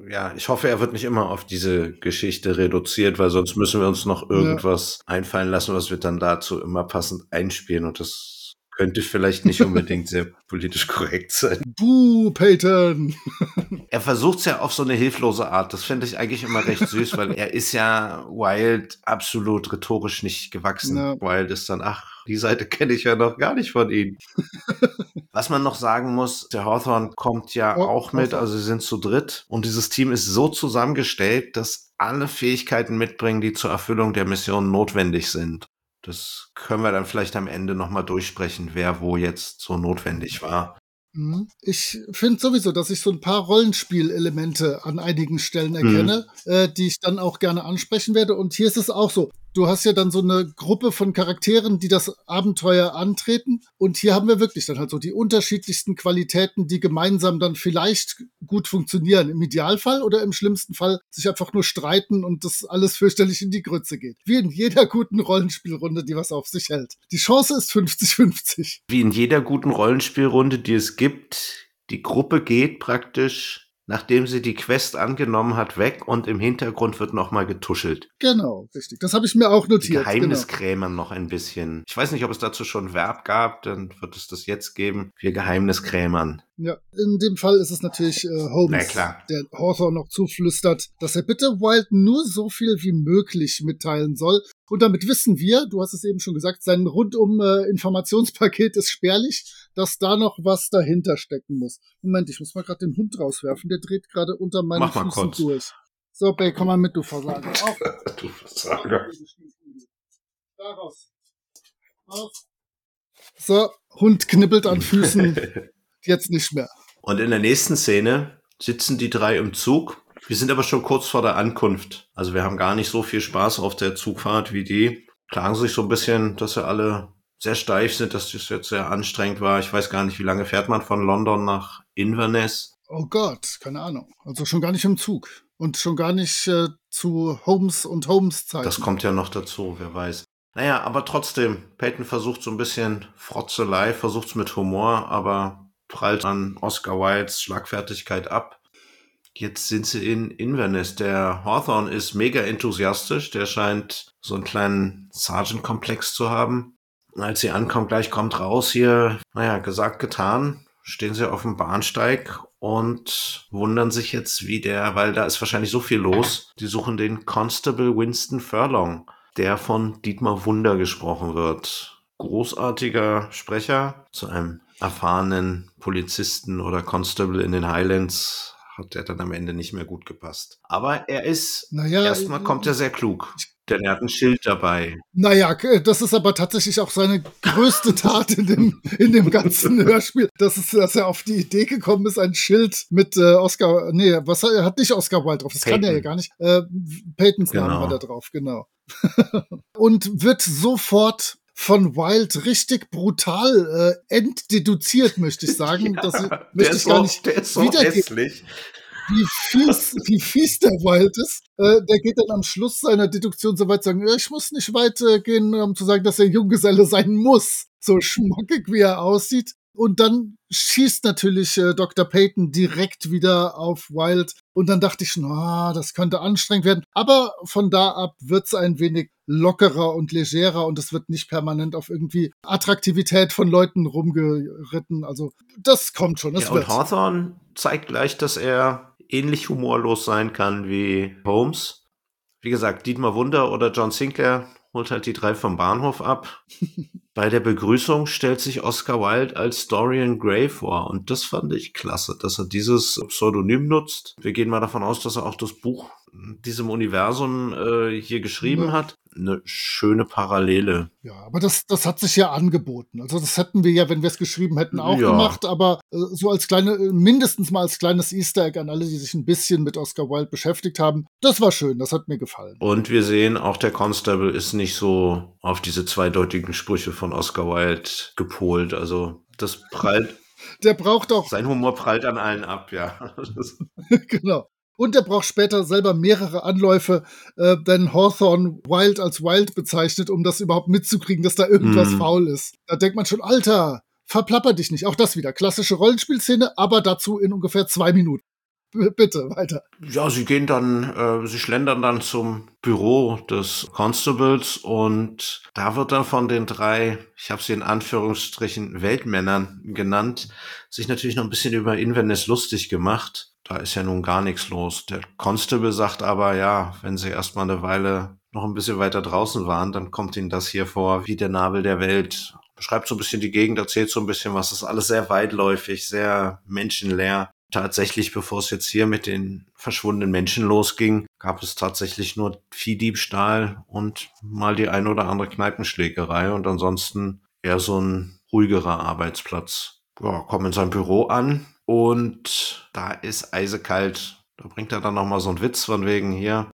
Ja, ich hoffe, er wird nicht immer auf diese Geschichte reduziert, weil sonst müssen wir uns noch irgendwas ja. einfallen lassen, was wir dann dazu immer passend einspielen und das könnte vielleicht nicht unbedingt sehr politisch korrekt sein. Buh, Peyton! er versucht es ja auf so eine hilflose Art. Das finde ich eigentlich immer recht süß, weil er ist ja Wild absolut rhetorisch nicht gewachsen. Ja. Wild ist dann, ach, die Seite kenne ich ja noch gar nicht von Ihnen. Was man noch sagen muss, der Hawthorne kommt ja oh, auch mit, also sie sind zu dritt. Und dieses Team ist so zusammengestellt, dass alle Fähigkeiten mitbringen, die zur Erfüllung der Mission notwendig sind. Das können wir dann vielleicht am Ende nochmal durchsprechen, wer wo jetzt so notwendig war. Mhm. Ich finde sowieso, dass ich so ein paar Rollenspielelemente an einigen Stellen erkenne, mhm. äh, die ich dann auch gerne ansprechen werde. Und hier ist es auch so du hast ja dann so eine Gruppe von Charakteren, die das Abenteuer antreten. Und hier haben wir wirklich dann halt so die unterschiedlichsten Qualitäten, die gemeinsam dann vielleicht gut funktionieren. Im Idealfall oder im schlimmsten Fall sich einfach nur streiten und das alles fürchterlich in die Grütze geht. Wie in jeder guten Rollenspielrunde, die was auf sich hält. Die Chance ist 50-50. Wie in jeder guten Rollenspielrunde, die es gibt. Die Gruppe geht praktisch nachdem sie die Quest angenommen hat, weg und im Hintergrund wird nochmal getuschelt. Genau, richtig. Das habe ich mir auch notiert. Die Geheimniskrämern genau. noch ein bisschen. Ich weiß nicht, ob es dazu schon Verb gab, dann wird es das jetzt geben. Wir Geheimniskrämern. Ja, in dem Fall ist es natürlich äh, Holmes, der Hawthorne noch zuflüstert, dass er bitte Wild nur so viel wie möglich mitteilen soll. Und damit wissen wir, du hast es eben schon gesagt, sein rundum äh, Informationspaket ist spärlich, dass da noch was dahinter stecken muss. Moment, ich muss mal gerade den Hund rauswerfen, der dreht gerade unter meinen Mach Füßen kurz. durch. So, Bay, komm mal mit, du Versager. Auf. du Versager. Da raus. Auf. So, Hund knibbelt an Füßen. jetzt nicht mehr. Und in der nächsten Szene sitzen die drei im Zug. Wir sind aber schon kurz vor der Ankunft. Also wir haben gar nicht so viel Spaß auf der Zugfahrt wie die. Klagen sich so ein bisschen, dass sie alle sehr steif sind, dass das jetzt sehr anstrengend war. Ich weiß gar nicht, wie lange fährt man von London nach Inverness? Oh Gott, keine Ahnung. Also schon gar nicht im Zug. Und schon gar nicht äh, zu Holmes und Holmes Zeit. Das kommt ja noch dazu, wer weiß. Naja, aber trotzdem, Peyton versucht so ein bisschen Frotzelei, versucht es mit Humor, aber prallt an Oscar Wildes Schlagfertigkeit ab. Jetzt sind sie in Inverness. Der Hawthorne ist mega enthusiastisch. Der scheint so einen kleinen Sergeant-Komplex zu haben. Als sie ankommt, gleich kommt raus hier, naja, gesagt, getan, stehen sie auf dem Bahnsteig und wundern sich jetzt, wie der, weil da ist wahrscheinlich so viel los. Die suchen den Constable Winston Furlong, der von Dietmar Wunder gesprochen wird. Großartiger Sprecher zu einem erfahrenen Polizisten oder Constable in den Highlands hat er dann am Ende nicht mehr gut gepasst. Aber er ist, naja, erstmal kommt er sehr klug. Denn er hat ein Schild dabei. Naja, das ist aber tatsächlich auch seine größte Tat in dem, in dem ganzen Hörspiel, dass, es, dass er auf die Idee gekommen ist, ein Schild mit äh, Oscar, nee, was er hat nicht Oscar Wilde drauf, das Peyton. kann er ja gar nicht. Äh, Peytons genau. Namen war da drauf, genau. Und wird sofort von Wild richtig brutal äh, entdeduziert, möchte ich sagen. Ja, das möchte ist ich gar nicht der ist wiedergeben hässlich. wie fies, wie fies der Wild ist. Äh, der geht dann am Schluss seiner Deduktion so weit zu sagen, ich muss nicht weit äh, gehen, um zu sagen, dass er Junggeselle sein muss. So schmuckig, wie er aussieht. Und dann schießt natürlich äh, Dr. Peyton direkt wieder auf Wild. Und dann dachte ich schon, ah, das könnte anstrengend werden. Aber von da ab wird's ein wenig lockerer und legerer und es wird nicht permanent auf irgendwie Attraktivität von Leuten rumgeritten. Also das kommt schon. Das Ja, wird. und Hawthorne zeigt gleich, dass er ähnlich humorlos sein kann wie Holmes. Wie gesagt, Dietmar Wunder oder John Sinclair holt halt die drei vom Bahnhof ab. Bei der Begrüßung stellt sich Oscar Wilde als Dorian Gray vor und das fand ich klasse, dass er dieses Pseudonym nutzt. Wir gehen mal davon aus, dass er auch das Buch diesem Universum äh, hier geschrieben Ja. hat. Eine schöne Parallele. Ja, aber das, das hat sich ja angeboten. Also das hätten wir ja, wenn wir es geschrieben hätten, auch Ja. gemacht. Aber äh, so als kleine, äh, mindestens mal als kleines Easter Egg an alle, die sich ein bisschen mit Oscar Wilde beschäftigt haben. Das war schön, das hat mir gefallen. Und wir sehen, auch der Constable ist nicht so auf diese zweideutigen Sprüche von Oscar Wilde gepolt. Also das prallt, Der braucht auch, sein Humor prallt an allen ab, ja. Genau. Und der braucht später selber mehrere Anläufe, äh, denn Hawthorne Wild als Wild bezeichnet, um das überhaupt mitzukriegen, dass da irgendwas Mhm. faul ist. Da denkt man schon, Alter, verplapper dich nicht. Auch das wieder. Klassische Rollenspielszene, aber dazu in ungefähr zwei Minuten. Bitte, weiter. ja, sie gehen dann, äh, sie schlendern dann zum Büro des Constables und da wird dann von den drei, ich habe sie in Anführungsstrichen Weltmännern genannt, sich natürlich noch ein bisschen über Inverness lustig gemacht. Da ist ja nun gar nichts los. Der Constable sagt aber, ja, wenn sie erstmal eine Weile noch ein bisschen weiter draußen waren, dann kommt ihnen das hier vor wie der Nabel der Welt. Beschreibt so ein bisschen die Gegend, erzählt so ein bisschen was. Das ist alles sehr weitläufig, sehr menschenleer. Tatsächlich, bevor es jetzt hier mit den verschwundenen Menschen losging, gab es tatsächlich nur Viehdiebstahl und mal die ein oder andere Kneipenschlägerei und ansonsten eher so ein ruhigerer Arbeitsplatz. Ja, kommen in sein Büro an und da ist eisekalt. Da bringt er dann noch mal so einen Witz von wegen hier.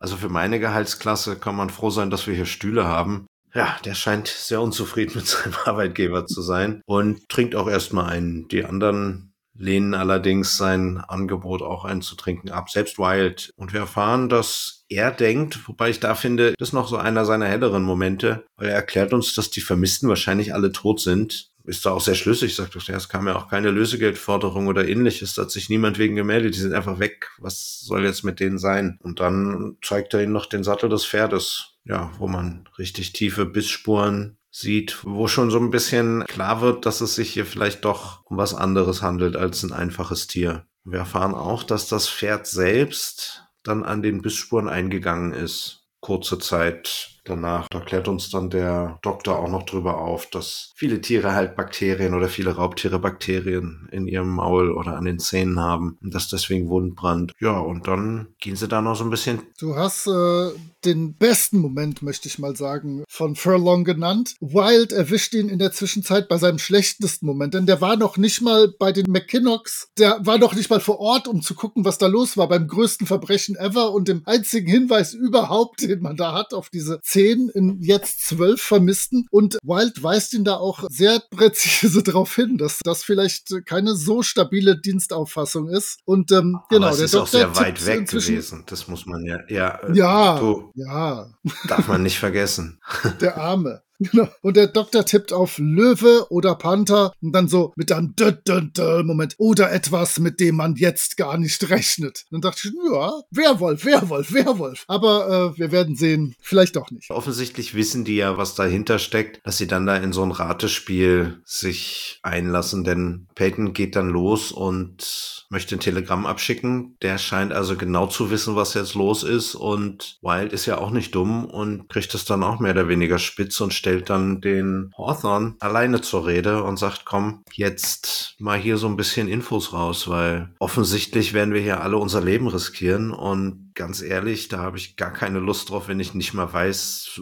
Also für meine Gehaltsklasse kann man froh sein, dass wir hier Stühle haben. Ja, der scheint sehr unzufrieden mit seinem Arbeitgeber zu sein und trinkt auch erstmal einen. Die anderen lehnen allerdings sein Angebot auch einzutrinken ab, selbst Wild. Und wir erfahren, dass er denkt, wobei ich da finde, das ist noch so einer seiner helleren Momente, weil er erklärt uns, dass die Vermissten wahrscheinlich alle tot sind. Ist da auch sehr schlüssig, sagt er, es kam ja auch keine Lösegeldforderung oder ähnliches, da hat sich niemand wegen gemeldet, die sind einfach weg. Was soll jetzt mit denen sein? Und dann zeigt er ihnen noch den Sattel des Pferdes, ja, wo man richtig tiefe Bissspuren sieht, wo schon so ein bisschen klar wird, dass es sich hier vielleicht doch um was anderes handelt als ein einfaches Tier. Wir erfahren auch, dass das Pferd selbst dann an den Bissspuren eingegangen ist. Kurze Zeit danach. Da klärt uns dann der Doktor auch noch drüber auf, dass viele Tiere halt Bakterien oder viele Raubtiere Bakterien in ihrem Maul oder an den Zähnen haben und dass deswegen Wundbrand. Ja, und dann gehen sie da noch so ein bisschen Du hast äh, den besten Moment, möchte ich mal sagen, von Furlong genannt. Wild erwischt ihn in der Zwischenzeit bei seinem schlechtesten Moment, denn der war noch nicht mal bei den McKinnocks, der war noch nicht mal vor Ort, um zu gucken, was da los war, beim größten Verbrechen ever und dem einzigen Hinweis überhaupt, den man da hat auf diese zehn in jetzt zwölf Vermissten. Und Wild weist ihn da auch sehr präzise darauf hin, dass das vielleicht keine so stabile Dienstauffassung ist. Und ähm, genau, Aber es der ist auch Doktor sehr weit weg gewesen. Das muss man ja, ja, äh, Ja, du, ja, darf man nicht vergessen. der Arme. Genau. Und der Doktor tippt auf Löwe oder Panther und dann so mit einem dö, dö, dö Moment oder etwas, mit dem man jetzt gar nicht rechnet. Dann dachte ich, ja, Werwolf, Werwolf, Werwolf. Aber äh, wir werden sehen, vielleicht doch nicht. Offensichtlich wissen die ja, was dahinter steckt, dass sie dann da in so ein Ratespiel sich einlassen, denn Peyton geht dann los und möchte ein Telegramm abschicken. Der scheint also genau zu wissen, was jetzt los ist und Wild ist ja auch nicht dumm und kriegt es dann auch mehr oder weniger spitz und stellt dann den Hawthorne alleine zur Rede und sagt, komm, jetzt mal hier so ein bisschen Infos raus, weil offensichtlich werden wir hier alle unser Leben riskieren und ganz ehrlich, da habe ich gar keine Lust drauf, wenn ich nicht mal weiß,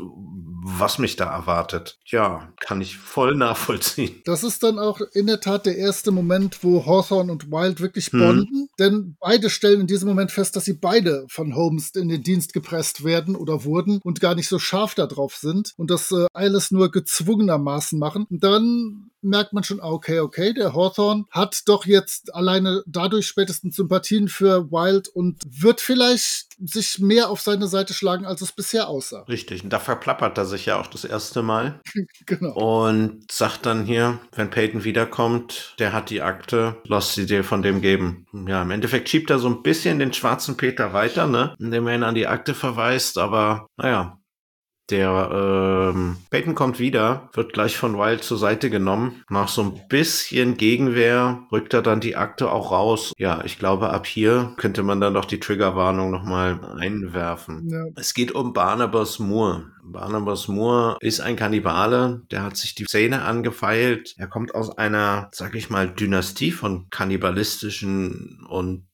was mich da erwartet. Ja, kann ich voll nachvollziehen. Das ist dann auch in der Tat der erste Moment, wo Hawthorne und Wild wirklich bonden, hm. denn beide stellen in diesem Moment fest, dass sie beide von Holmes in den Dienst gepresst werden oder wurden und gar nicht so scharf darauf sind und das äh, alles nur gezwungenermaßen machen. Und dann merkt man schon, okay, okay, der Hawthorne hat doch jetzt alleine dadurch spätestens Sympathien für Wild und wird vielleicht sich mehr auf seine Seite schlagen, als es bisher aussah. Richtig, und da verplappert er sich ja auch das erste Mal. genau. Und sagt dann hier, wenn Peyton wiederkommt, der hat die Akte, lass sie dir von dem geben. Ja, im Endeffekt schiebt er so ein bisschen den schwarzen Peter weiter, ne, indem er ihn an die Akte verweist, aber naja, der ähm, Peyton kommt wieder, wird gleich von Wild zur Seite genommen. Nach so ein bisschen Gegenwehr rückt er dann die Akte auch raus. Ja, ich glaube, ab hier könnte man dann doch die Triggerwarnung nochmal einwerfen. Ja. Es geht um Barnabas Moore. Barnabas Moore ist ein Kannibale, der hat sich die Zähne angefeilt. Er kommt aus einer, sag ich mal, Dynastie von kannibalistischen und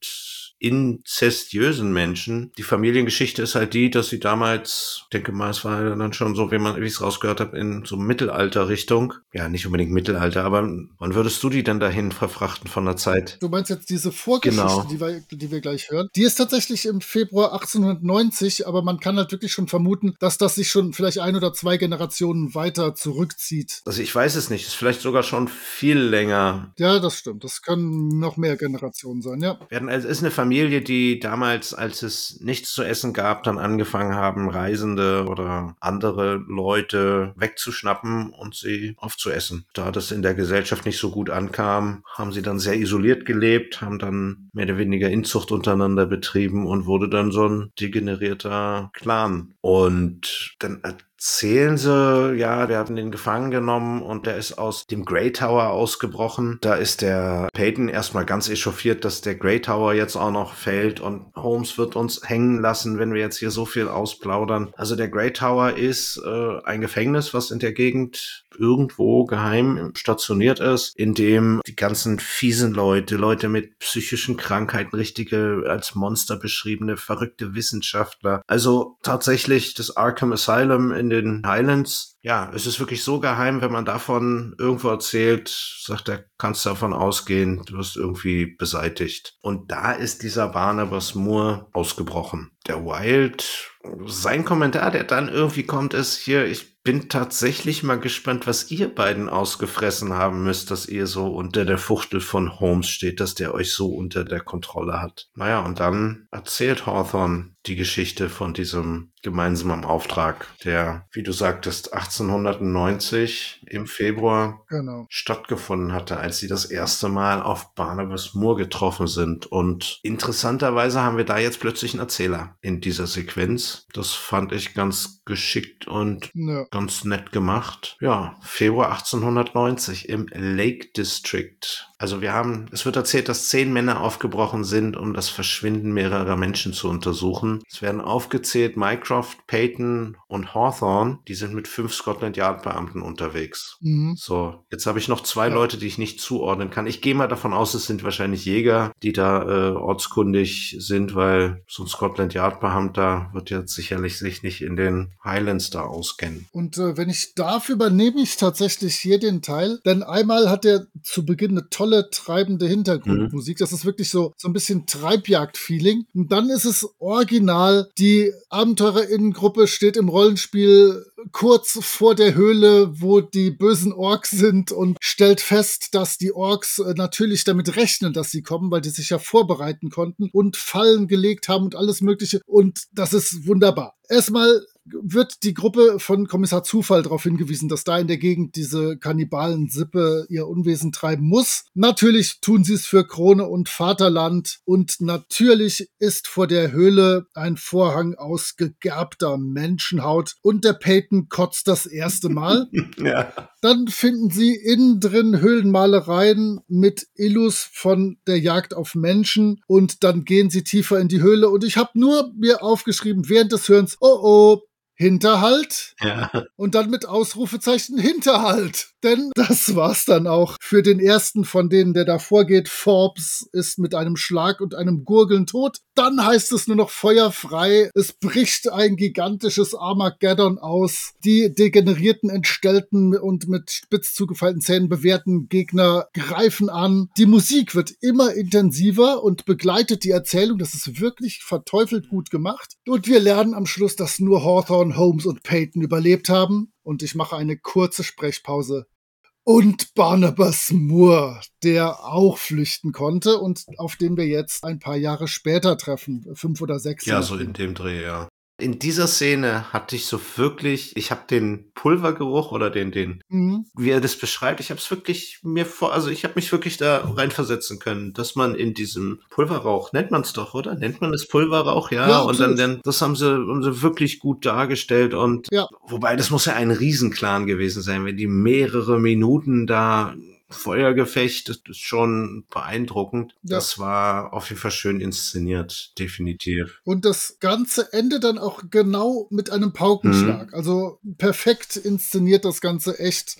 inzestiösen Menschen. Die Familiengeschichte ist halt die, dass sie damals, denke mal, es war dann schon so, wie man, wie ich es rausgehört habe, in so Mittelalter-Richtung. Ja, nicht unbedingt Mittelalter, aber wann würdest du die denn dahin verfrachten von der Zeit? Du meinst jetzt diese Vorgeschichte, genau. die, wir, die wir gleich hören. Die ist tatsächlich im Februar 1890, aber man kann halt wirklich schon vermuten, dass das sich schon vielleicht ein oder zwei Generationen weiter zurückzieht. Also ich weiß es nicht, ist vielleicht sogar schon viel länger. Ja, das stimmt. Das können noch mehr Generationen sein, ja. Es ist eine Familie Familie, die damals, als es nichts zu essen gab, dann angefangen haben, Reisende oder andere Leute wegzuschnappen und sie aufzuessen. Da das in der Gesellschaft nicht so gut ankam, haben sie dann sehr isoliert gelebt, haben dann mehr oder weniger Inzucht untereinander betrieben und wurde dann so ein degenerierter Clan. Und dann erzählen sie, ja, wir haben den gefangen genommen und der ist aus dem Grey Tower ausgebrochen. Da ist der Peyton erstmal ganz echauffiert, dass der Grey Tower jetzt auch noch fällt und Holmes wird uns hängen lassen, wenn wir jetzt hier so viel ausplaudern. Also der Grey Tower ist äh, ein Gefängnis, was in der Gegend irgendwo geheim stationiert ist, in dem die ganzen fiesen Leute, Leute mit psychischen Krankheiten, richtige als Monster beschriebene, verrückte Wissenschaftler. Also tatsächlich das Arkham Asylum in den Highlands. Ja, es ist wirklich so geheim, wenn man davon irgendwo erzählt, sagt er, kannst davon ausgehen, du wirst irgendwie beseitigt. Und da ist dieser Barnabas Moore ausgebrochen. Der Wild, sein Kommentar, der dann irgendwie kommt, ist hier, ich bin tatsächlich mal gespannt, was ihr beiden ausgefressen haben müsst, dass ihr so unter der Fuchtel von Holmes steht, dass der euch so unter der Kontrolle hat. Naja, und dann erzählt Hawthorne die Geschichte von diesem gemeinsamen Auftrag, der, wie du sagtest, 1890 im Februar genau. stattgefunden hatte, als sie das erste Mal auf Barnabas Moor getroffen sind. Und interessanterweise haben wir da jetzt plötzlich einen Erzähler in dieser Sequenz. Das fand ich ganz geschickt und ja ganz nett gemacht. Ja, Februar 1890 im Lake District. Also wir haben, es wird erzählt, dass zehn Männer aufgebrochen sind, um das Verschwinden mehrerer Menschen zu untersuchen. Es werden aufgezählt Mycroft, Peyton und Hawthorne. Die sind mit fünf Scotland Yard Beamten unterwegs. Mhm. So, jetzt habe ich noch zwei ja. Leute, die ich nicht zuordnen kann. Ich gehe mal davon aus, es sind wahrscheinlich Jäger, die da äh, ortskundig sind, weil so ein Scotland Yard Beamter wird jetzt sicherlich sich nicht in den Highlands da auskennen. Und äh, wenn ich darf, übernehme ich tatsächlich hier den Teil. Denn einmal hat er zu Beginn eine tolle, treibende Hintergrundmusik. Mhm. Das ist wirklich so, so ein bisschen Treibjagd-Feeling. Und dann ist es original. Die Abenteurerinnengruppe steht im Rollenspiel kurz vor der Höhle, wo die bösen Orks sind und stellt fest, dass die Orks äh, natürlich damit rechnen, dass sie kommen, weil die sich ja vorbereiten konnten und Fallen gelegt haben und alles Mögliche. Und das ist wunderbar. Erstmal wird die Gruppe von Kommissar Zufall darauf hingewiesen, dass da in der Gegend diese Kannibalen-Sippe ihr Unwesen treiben muss. Natürlich tun sie es für Krone und Vaterland und natürlich ist vor der Höhle ein Vorhang aus gegerbter Menschenhaut und der Peyton kotzt das erste Mal. ja. Dann finden sie innen drin Höhlenmalereien mit Illus von der Jagd auf Menschen und dann gehen sie tiefer in die Höhle und ich habe nur mir aufgeschrieben während des Hörens, oh oh, Hinterhalt ja. und dann mit Ausrufezeichen Hinterhalt. Denn das war's dann auch für den ersten von denen, der da vorgeht. Forbes ist mit einem Schlag und einem Gurgeln tot. Dann heißt es nur noch feuerfrei. Es bricht ein gigantisches Armageddon aus. Die degenerierten, entstellten und mit spitz zugefallenen Zähnen bewährten Gegner greifen an. Die Musik wird immer intensiver und begleitet die Erzählung. Das ist wirklich verteufelt gut gemacht. Und wir lernen am Schluss, dass nur Hawthorne, Holmes und Peyton überlebt haben. Und ich mache eine kurze Sprechpause und Barnabas Moore, der auch flüchten konnte und auf den wir jetzt ein paar Jahre später treffen, fünf oder sechs. Ja, so in dem Dreh, ja. In dieser Szene hatte ich so wirklich, ich habe den Pulvergeruch oder den, den, mhm. wie er das beschreibt, ich habe es wirklich mir vor, also ich habe mich wirklich da reinversetzen können, dass man in diesem Pulverrauch, nennt man es doch, oder? Nennt man es Pulverrauch, ja? ja und dann, dann, das haben sie, haben sie wirklich gut dargestellt und, ja. wobei das muss ja ein Riesenclan gewesen sein, wenn die mehrere Minuten da Feuergefecht, das ist schon beeindruckend. Ja. Das war auf jeden Fall schön inszeniert, definitiv. Und das Ganze endet dann auch genau mit einem Paukenschlag. Mhm. Also perfekt inszeniert das Ganze echt.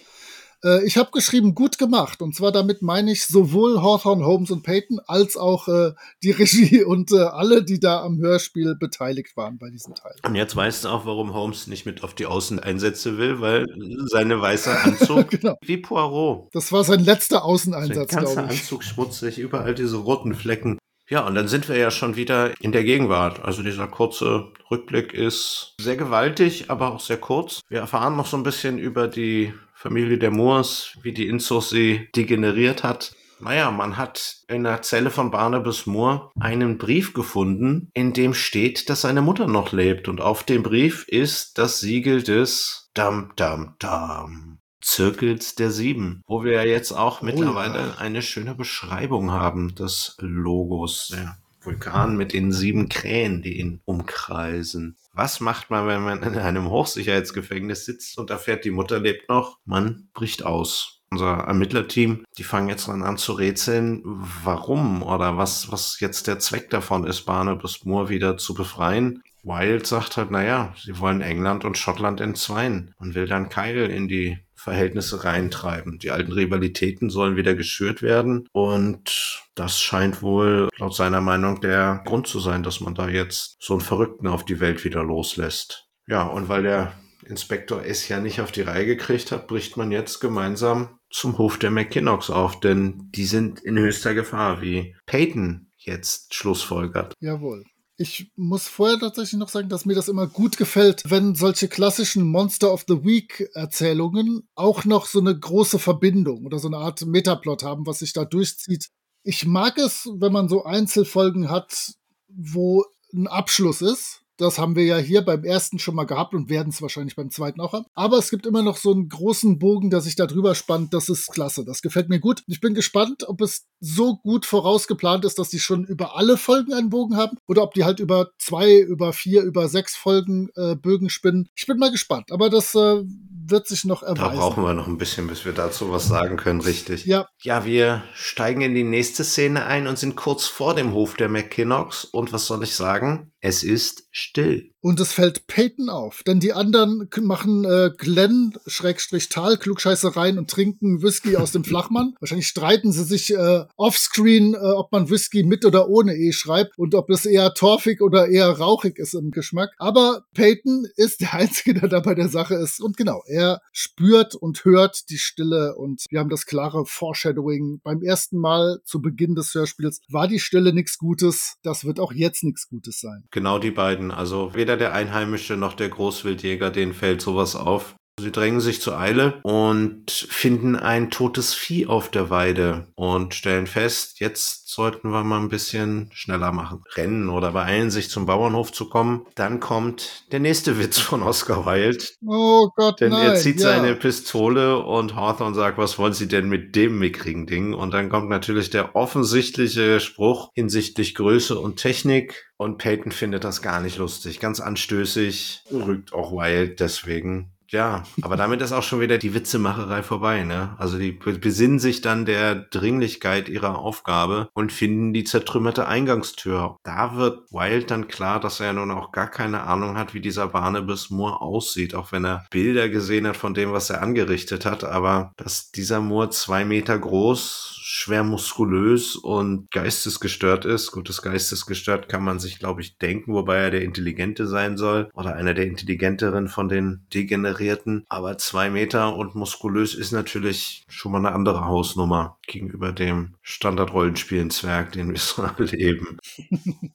Äh, ich habe geschrieben, gut gemacht. Und zwar damit meine ich sowohl Hawthorne, Holmes und Peyton als auch äh, die Regie und äh, alle, die da am Hörspiel beteiligt waren bei diesem Teil. Und jetzt weißt du auch, warum Holmes nicht mit auf die Außeneinsätze will, weil seine weiße Anzug genau. wie Poirot. Das war sein letzter Außeneinsatz, glaube ich. Der ganze Anzug schmutzig, überall diese roten Flecken. Ja, und dann sind wir ja schon wieder in der Gegenwart. Also dieser kurze Rückblick ist sehr gewaltig, aber auch sehr kurz. Wir erfahren noch so ein bisschen über die Familie der Moors, wie die sie degeneriert hat. Naja, man hat in der Zelle von Barnabas Moore einen Brief gefunden, in dem steht, dass seine Mutter noch lebt. Und auf dem Brief ist das Siegel des Dam Dam Dam. Zirkels der Sieben, wo wir ja jetzt auch oh mittlerweile ja. eine schöne Beschreibung haben des Logos. Der Vulkan mit den sieben Krähen, die ihn umkreisen. Was macht man, wenn man in einem Hochsicherheitsgefängnis sitzt und erfährt, die Mutter lebt noch? Man bricht aus. Unser Ermittlerteam, die fangen jetzt dann an zu rätseln, warum oder was, was jetzt der Zweck davon ist, Barnabas Moore wieder zu befreien. Wild sagt halt, naja, sie wollen England und Schottland entzweien und will dann Keil in die Verhältnisse reintreiben. Die alten Rivalitäten sollen wieder geschürt werden und das scheint wohl laut seiner Meinung der Grund zu sein, dass man da jetzt so einen Verrückten auf die Welt wieder loslässt. Ja, und weil der Inspektor es ja nicht auf die Reihe gekriegt hat, bricht man jetzt gemeinsam zum Hof der McKinnocks auf, denn die sind in höchster Gefahr, wie Peyton jetzt schlussfolgert. Jawohl. Ich muss vorher tatsächlich noch sagen, dass mir das immer gut gefällt, wenn solche klassischen Monster of the Week Erzählungen auch noch so eine große Verbindung oder so eine Art Metaplot haben, was sich da durchzieht. Ich mag es, wenn man so Einzelfolgen hat, wo ein Abschluss ist das haben wir ja hier beim ersten schon mal gehabt und werden es wahrscheinlich beim zweiten auch haben. Aber es gibt immer noch so einen großen Bogen, der sich da drüber spannt. Das ist klasse. Das gefällt mir gut. Ich bin gespannt, ob es so gut vorausgeplant ist, dass die schon über alle Folgen einen Bogen haben oder ob die halt über zwei, über vier, über sechs Folgen äh, Bögen spinnen. Ich bin mal gespannt. Aber das äh, wird sich noch erweisen. Da brauchen wir noch ein bisschen, bis wir dazu was sagen können, richtig. Ja. Ja, wir steigen in die nächste Szene ein und sind kurz vor dem Hof der McKinnocks. Und was soll ich sagen? Es ist still. Und es fällt Peyton auf, denn die anderen machen äh, Glenn Schrägstrich Tal Klugscheißereien und trinken Whisky aus dem Flachmann. Wahrscheinlich streiten sie sich äh, offscreen, äh, ob man Whisky mit oder ohne E schreibt und ob es eher torfig oder eher rauchig ist im Geschmack. Aber Peyton ist der Einzige, der da bei der Sache ist. Und genau, er spürt und hört die Stille und wir haben das klare Foreshadowing. Beim ersten Mal zu Beginn des Hörspiels war die Stille nichts Gutes. Das wird auch jetzt nichts Gutes sein. Genau die beiden. Also weder der Einheimische noch der Großwildjäger, denen fällt sowas auf. Sie drängen sich zur Eile und finden ein totes Vieh auf der Weide und stellen fest, jetzt sollten wir mal ein bisschen schneller machen. Rennen oder beeilen sich zum Bauernhof zu kommen. Dann kommt der nächste Witz von Oscar Wilde. Oh Gott, Denn nein, er zieht ja. seine Pistole und Hawthorne sagt, was wollen Sie denn mit dem mickrigen Ding? Und dann kommt natürlich der offensichtliche Spruch hinsichtlich Größe und Technik. Und Peyton findet das gar nicht lustig, ganz anstößig, rügt auch Wilde deswegen ja, aber damit ist auch schon wieder die Witzemacherei vorbei, ne? Also die besinnen sich dann der Dringlichkeit ihrer Aufgabe und finden die zertrümmerte Eingangstür. Da wird Wild dann klar, dass er nun auch gar keine Ahnung hat, wie dieser Barnabas Moore aussieht, auch wenn er Bilder gesehen hat von dem, was er angerichtet hat, aber dass dieser Moor zwei Meter groß, schwer muskulös und geistesgestört ist. Gut, das geistesgestört kann man sich, glaube ich, denken, wobei er der Intelligente sein soll oder einer der intelligenteren von den Degenerierten. Aber zwei Meter und muskulös ist natürlich schon mal eine andere Hausnummer gegenüber dem Standard-Rollenspielen-Zwerg, den wir so erleben.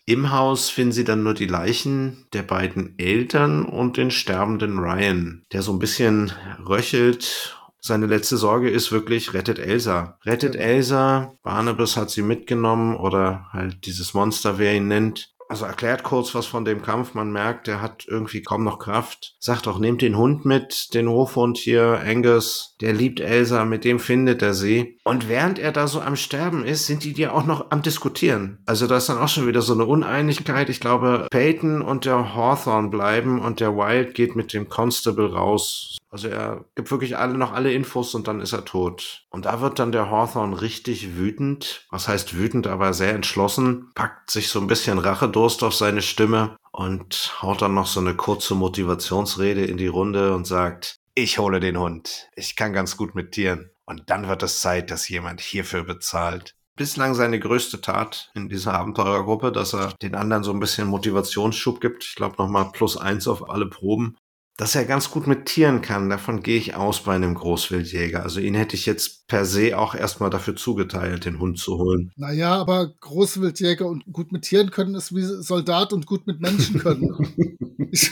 Im Haus finden sie dann nur die Leichen der beiden Eltern und den sterbenden Ryan, der so ein bisschen röchelt seine letzte Sorge ist wirklich, rettet Elsa. Rettet Elsa. Barnabas hat sie mitgenommen oder halt dieses Monster, wer ihn nennt. Also erklärt kurz was von dem Kampf. Man merkt, er hat irgendwie kaum noch Kraft. Sagt auch, nehmt den Hund mit, den Hofhund hier, Angus. Der liebt Elsa, mit dem findet er sie. Und während er da so am Sterben ist, sind die dir auch noch am Diskutieren. Also da ist dann auch schon wieder so eine Uneinigkeit. Ich glaube, Peyton und der Hawthorne bleiben und der Wild geht mit dem Constable raus. Also er gibt wirklich alle noch alle Infos und dann ist er tot. Und da wird dann der Hawthorne richtig wütend. Was heißt wütend, aber sehr entschlossen. Packt sich so ein bisschen Rachedurst auf seine Stimme und haut dann noch so eine kurze Motivationsrede in die Runde und sagt, ich hole den Hund. Ich kann ganz gut mit Tieren. Und dann wird es Zeit, dass jemand hierfür bezahlt bislang seine größte Tat in dieser Abenteurergruppe, dass er den anderen so ein bisschen Motivationsschub gibt. Ich glaube nochmal plus eins auf alle Proben dass er ganz gut mit Tieren kann. Davon gehe ich aus bei einem Großwildjäger. Also ihn hätte ich jetzt per se auch erstmal dafür zugeteilt, den Hund zu holen. Naja, aber Großwildjäger und gut mit Tieren können ist wie Soldat und gut mit Menschen können. ich,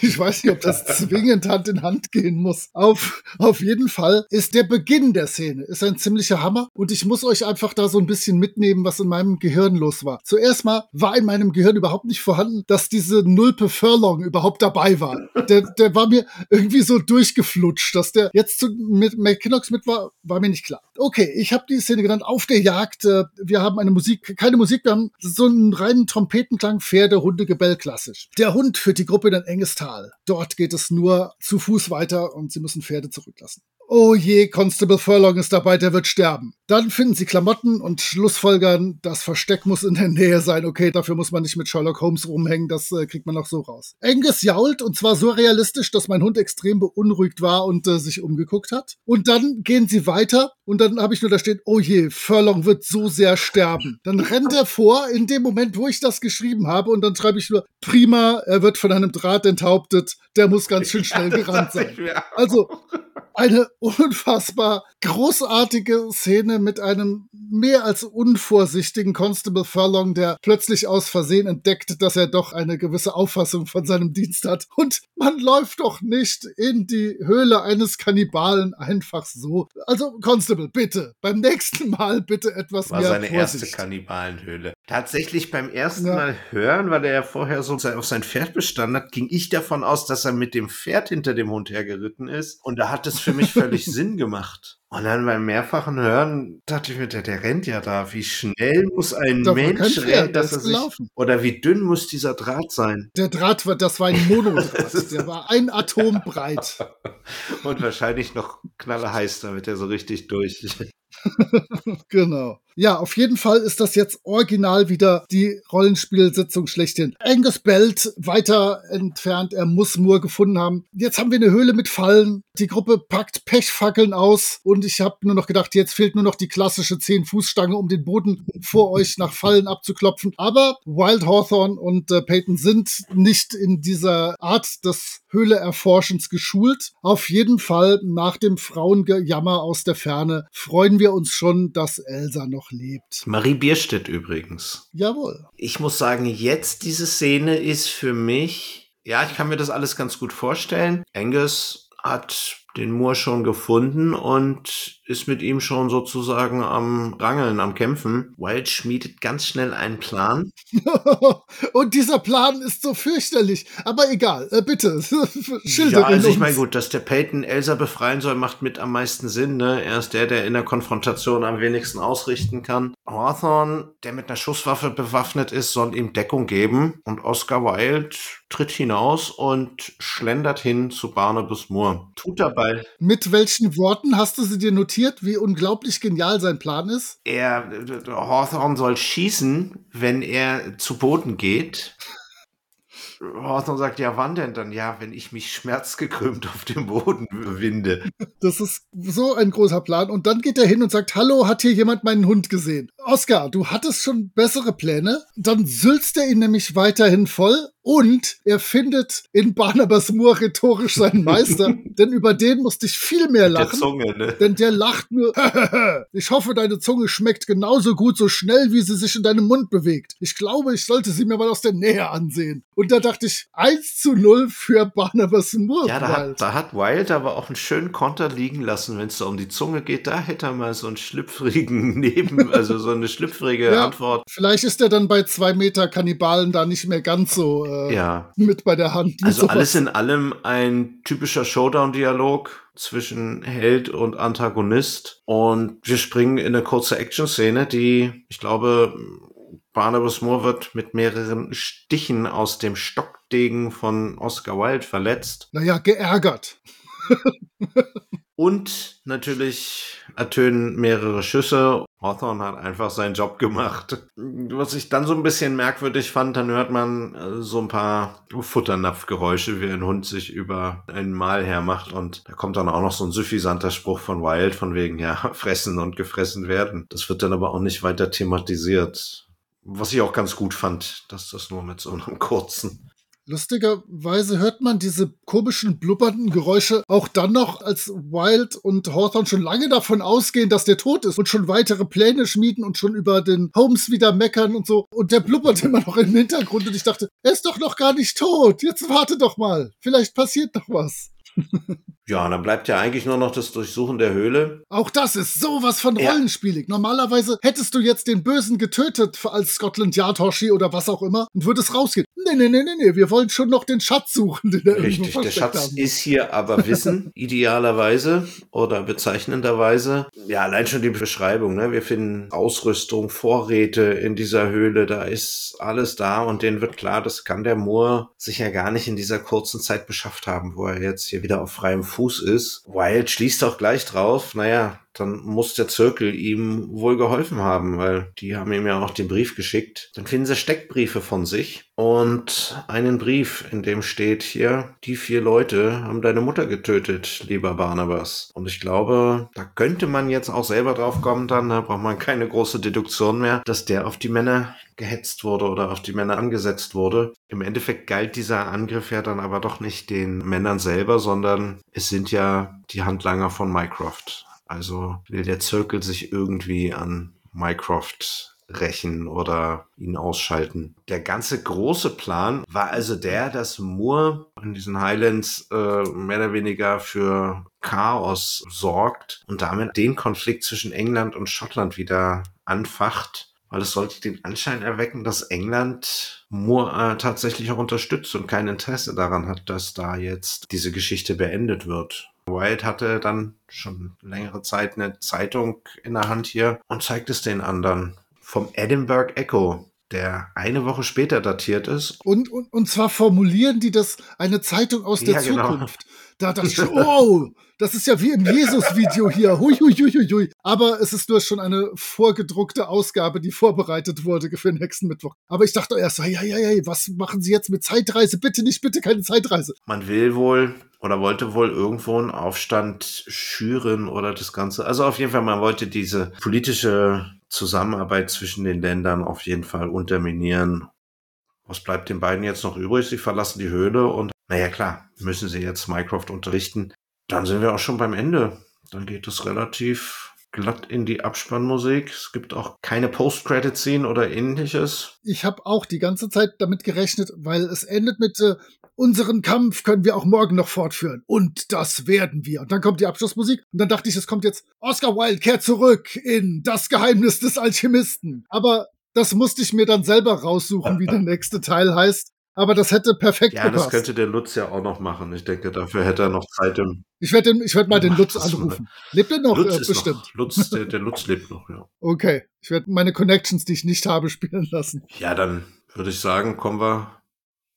ich, weiß nicht, ob das zwingend Hand in Hand gehen muss. Auf, auf jeden Fall ist der Beginn der Szene ist ein ziemlicher Hammer und ich muss euch einfach da so ein bisschen mitnehmen, was in meinem Gehirn los war. Zuerst mal war in meinem Gehirn überhaupt nicht vorhanden, dass diese Nulpe Furlong überhaupt dabei war der, der war mir irgendwie so durchgeflutscht, dass der jetzt zu, mit McKinnox mit war, war mir nicht klar. Okay, ich habe die Szene genannt, auf der Jagd. Äh, wir haben eine Musik, keine Musik, wir haben so einen reinen Trompetenklang, Pferde, Hunde, Gebell, klassisch. Der Hund führt die Gruppe in ein enges Tal. Dort geht es nur zu Fuß weiter und sie müssen Pferde zurücklassen. Oh je, Constable Furlong ist dabei, der wird sterben. Dann finden sie Klamotten und Schlussfolgern, das Versteck muss in der Nähe sein. Okay, dafür muss man nicht mit Sherlock Holmes rumhängen, das äh, kriegt man auch so raus. Angus jault und zwar so realistisch, dass mein Hund extrem beunruhigt war und äh, sich umgeguckt hat. Und dann gehen sie weiter und dann habe ich nur da stehen, oh je, Furlong wird so sehr sterben. Dann rennt er vor in dem Moment, wo ich das geschrieben habe und dann schreibe ich nur, prima, er wird von einem Draht enthauptet, der muss ganz schön schnell gerannt sein. Also eine unfassbar großartige Szene mit einem mehr als unvorsichtigen Constable Furlong, der plötzlich aus Versehen entdeckt, dass er doch eine gewisse Auffassung von seinem Dienst hat. Und man läuft doch nicht in die Höhle eines Kannibalen einfach so. Also, Constable, bitte, beim nächsten Mal bitte etwas War mehr seine Vorsicht. erste Kannibalenhöhle. Tatsächlich beim ersten Ja. Mal hören, weil er ja vorher so auf sein Pferd bestanden hat, ging ich davon aus, dass er mit dem Pferd hinter dem Hund hergeritten ist. Und da hat es für mich völlig Sinn gemacht. Und dann beim mehrfachen Hören dachte ich mir, der, der rennt ja da. Wie schnell muss ein kein Mensch rennen, dass er sich, oder wie dünn muss dieser Draht sein? Der Draht, war- das war ein Monodraht. Der war ein Atom breit. Und wahrscheinlich noch knalleheiß, damit er so richtig durch. Genau. Ja, auf jeden Fall ist das jetzt original wieder die Rollenspielsitzung schlechthin. Angus bellt weiter entfernt, er muss Moore gefunden haben. Jetzt haben wir eine Höhle mit Fallen. Die Gruppe packt Pechfackeln aus und ich habe nur noch gedacht, jetzt fehlt nur noch die klassische 10-Fuß-Stange, um den Boden vor euch nach Fallen abzuklopfen. Aber Wild Hawthorne und äh, Peyton sind nicht in dieser Art des Höhle-Erforschens geschult. Auf jeden Fall nach dem Frauengejammer aus der Ferne freuen wir uns schon, dass Elsa noch lebt. Marie Bierstedt übrigens. Jawohl. Ich muss sagen, jetzt diese Szene ist für mich, ja, ich kann mir das alles ganz gut vorstellen. Angus hat den Moor schon gefunden und ist mit ihm schon sozusagen am Rangeln, am Kämpfen. Wild schmiedet ganz schnell einen Plan. und dieser Plan ist so fürchterlich. Aber egal, äh, bitte, schilder ja, also ich meine, gut, dass der Peyton Elsa befreien soll, macht mit am meisten Sinn. Ne? Er ist der, der in der Konfrontation am wenigsten ausrichten kann. Hawthorne, der mit einer Schusswaffe bewaffnet ist, soll ihm Deckung geben. Und Oscar Wilde tritt hinaus und schlendert hin zu Barnabas Moore. Tut dabei. Mit welchen Worten hast du sie dir notiert, wie unglaublich genial sein Plan ist? Er, Hawthorne soll schießen, wenn er zu Boden geht. Hawthorne sagt, ja, wann denn dann? Ja, wenn ich mich schmerzgekrümmt auf dem Boden winde. Das ist so ein großer Plan. Und dann geht er hin und sagt, hallo, hat hier jemand meinen Hund gesehen? Oscar, du hattest schon bessere Pläne. Dann sülzt er ihn nämlich weiterhin voll und er findet in Barnabas Moore rhetorisch seinen Meister, denn über den musste ich viel mehr lachen. Der Zunge, ne? Denn der lacht nur, ich hoffe, deine Zunge schmeckt genauso gut, so schnell, wie sie sich in deinem Mund bewegt. Ich glaube, ich sollte sie mir mal aus der Nähe ansehen. Und da dachte ich, 1 zu 0 für Barnabas Moore. Ja, da hat, da hat Wild aber auch einen schönen Konter liegen lassen, wenn es da um die Zunge geht. Da hätte er mal so einen schlüpfrigen Neben, also so eine schlüpfrige ja, Antwort. Vielleicht ist er dann bei zwei Meter Kannibalen da nicht mehr ganz so äh, ja. mit bei der Hand. Also sowas. alles in allem ein typischer Showdown-Dialog zwischen Held und Antagonist. Und wir springen in eine kurze Action-Szene, die, ich glaube, Barnabas Moore wird mit mehreren Stichen aus dem Stockdegen von Oscar Wilde verletzt. Naja, geärgert. Und natürlich ertönen mehrere Schüsse. Hawthorne hat einfach seinen Job gemacht. Was ich dann so ein bisschen merkwürdig fand, dann hört man äh, so ein paar Futternapfgeräusche, wie ein Hund sich über ein Mal hermacht. Und da kommt dann auch noch so ein suffisanter Spruch von Wild, von wegen, ja, fressen und gefressen werden. Das wird dann aber auch nicht weiter thematisiert. Was ich auch ganz gut fand, dass das nur mit so einem kurzen Lustigerweise hört man diese komischen, blubbernden Geräusche auch dann noch, als Wild und Hawthorne schon lange davon ausgehen, dass der tot ist und schon weitere Pläne schmieden und schon über den Holmes wieder meckern und so. Und der blubbert immer noch im Hintergrund und ich dachte, er ist doch noch gar nicht tot. Jetzt warte doch mal. Vielleicht passiert noch was. Ja, dann bleibt ja eigentlich nur noch das Durchsuchen der Höhle. Auch das ist sowas von rollenspielig. Ja. Normalerweise hättest du jetzt den Bösen getötet als Scotland Yard Hoshi oder was auch immer und würdest rausgehen. Nee, nee, nee, nee, nee, wir wollen schon noch den Schatz suchen, den er Richtig, der Schatz haben. ist hier aber Wissen, idealerweise oder bezeichnenderweise. Ja, allein schon die Beschreibung, ne? Wir finden Ausrüstung, Vorräte in dieser Höhle, da ist alles da und denen wird klar, das kann der Moor sich ja gar nicht in dieser kurzen Zeit beschafft haben, wo er jetzt hier wieder auf freiem Fuß ist. Wild schließt auch gleich drauf, naja, dann muss der Zirkel ihm wohl geholfen haben, weil die haben ihm ja auch den Brief geschickt. Dann finden sie Steckbriefe von sich und einen Brief, in dem steht hier, die vier Leute haben deine Mutter getötet, lieber Barnabas. Und ich glaube, da könnte man jetzt auch selber drauf kommen, dann da braucht man keine große Deduktion mehr, dass der auf die Männer gehetzt wurde oder auf die Männer angesetzt wurde. Im Endeffekt galt dieser Angriff ja dann aber doch nicht den Männern selber, sondern es sind ja die Handlanger von Mycroft. Also will der Zirkel sich irgendwie an Mycroft rächen oder ihn ausschalten. Der ganze große Plan war also der, dass Moore in diesen Highlands äh, mehr oder weniger für Chaos sorgt und damit den Konflikt zwischen England und Schottland wieder anfacht, weil es sollte den Anschein erwecken, dass England Moore äh, tatsächlich auch unterstützt und kein Interesse daran hat, dass da jetzt diese Geschichte beendet wird. White hatte dann schon längere Zeit eine Zeitung in der Hand hier und zeigt es den anderen. Vom Edinburgh Echo, der eine Woche später datiert ist. Und, und, und zwar formulieren die das eine Zeitung aus der ja, genau. Zukunft. Genau. Da dachte ich, oh, das ist ja wie im Jesus-Video hier. Hui, hui, hui, hui, hui. Aber es ist nur schon eine vorgedruckte Ausgabe, die vorbereitet wurde für den nächsten Mittwoch. Aber ich dachte erst, ja, ja, ja, was machen Sie jetzt mit Zeitreise? Bitte nicht, bitte keine Zeitreise. Man will wohl oder wollte wohl irgendwo einen Aufstand schüren oder das Ganze. Also auf jeden Fall, man wollte diese politische Zusammenarbeit zwischen den Ländern auf jeden Fall unterminieren. Was bleibt den beiden jetzt noch übrig? Sie verlassen die Höhle und naja klar, müssen sie jetzt Minecraft unterrichten. Dann sind wir auch schon beim Ende. Dann geht es relativ glatt in die Abspannmusik. Es gibt auch keine Post-Credit-Scene oder ähnliches. Ich habe auch die ganze Zeit damit gerechnet, weil es endet mit äh, unseren Kampf können wir auch morgen noch fortführen. Und das werden wir. Und dann kommt die Abschlussmusik. Und dann dachte ich, es kommt jetzt Oscar Wilde kehrt zurück in Das Geheimnis des Alchemisten. Aber das musste ich mir dann selber raussuchen, wie der nächste Teil heißt. Aber das hätte perfekt ja, gepasst. Ja, das könnte der Lutz ja auch noch machen. Ich denke, dafür hätte er noch Zeit im. Ich werde werd mal den Lutz anrufen. Lebt er noch? Lutz äh, bestimmt. Noch, Lutz, der, der Lutz lebt noch, ja. Okay. Ich werde meine Connections, die ich nicht habe, spielen lassen. Ja, dann würde ich sagen, kommen wir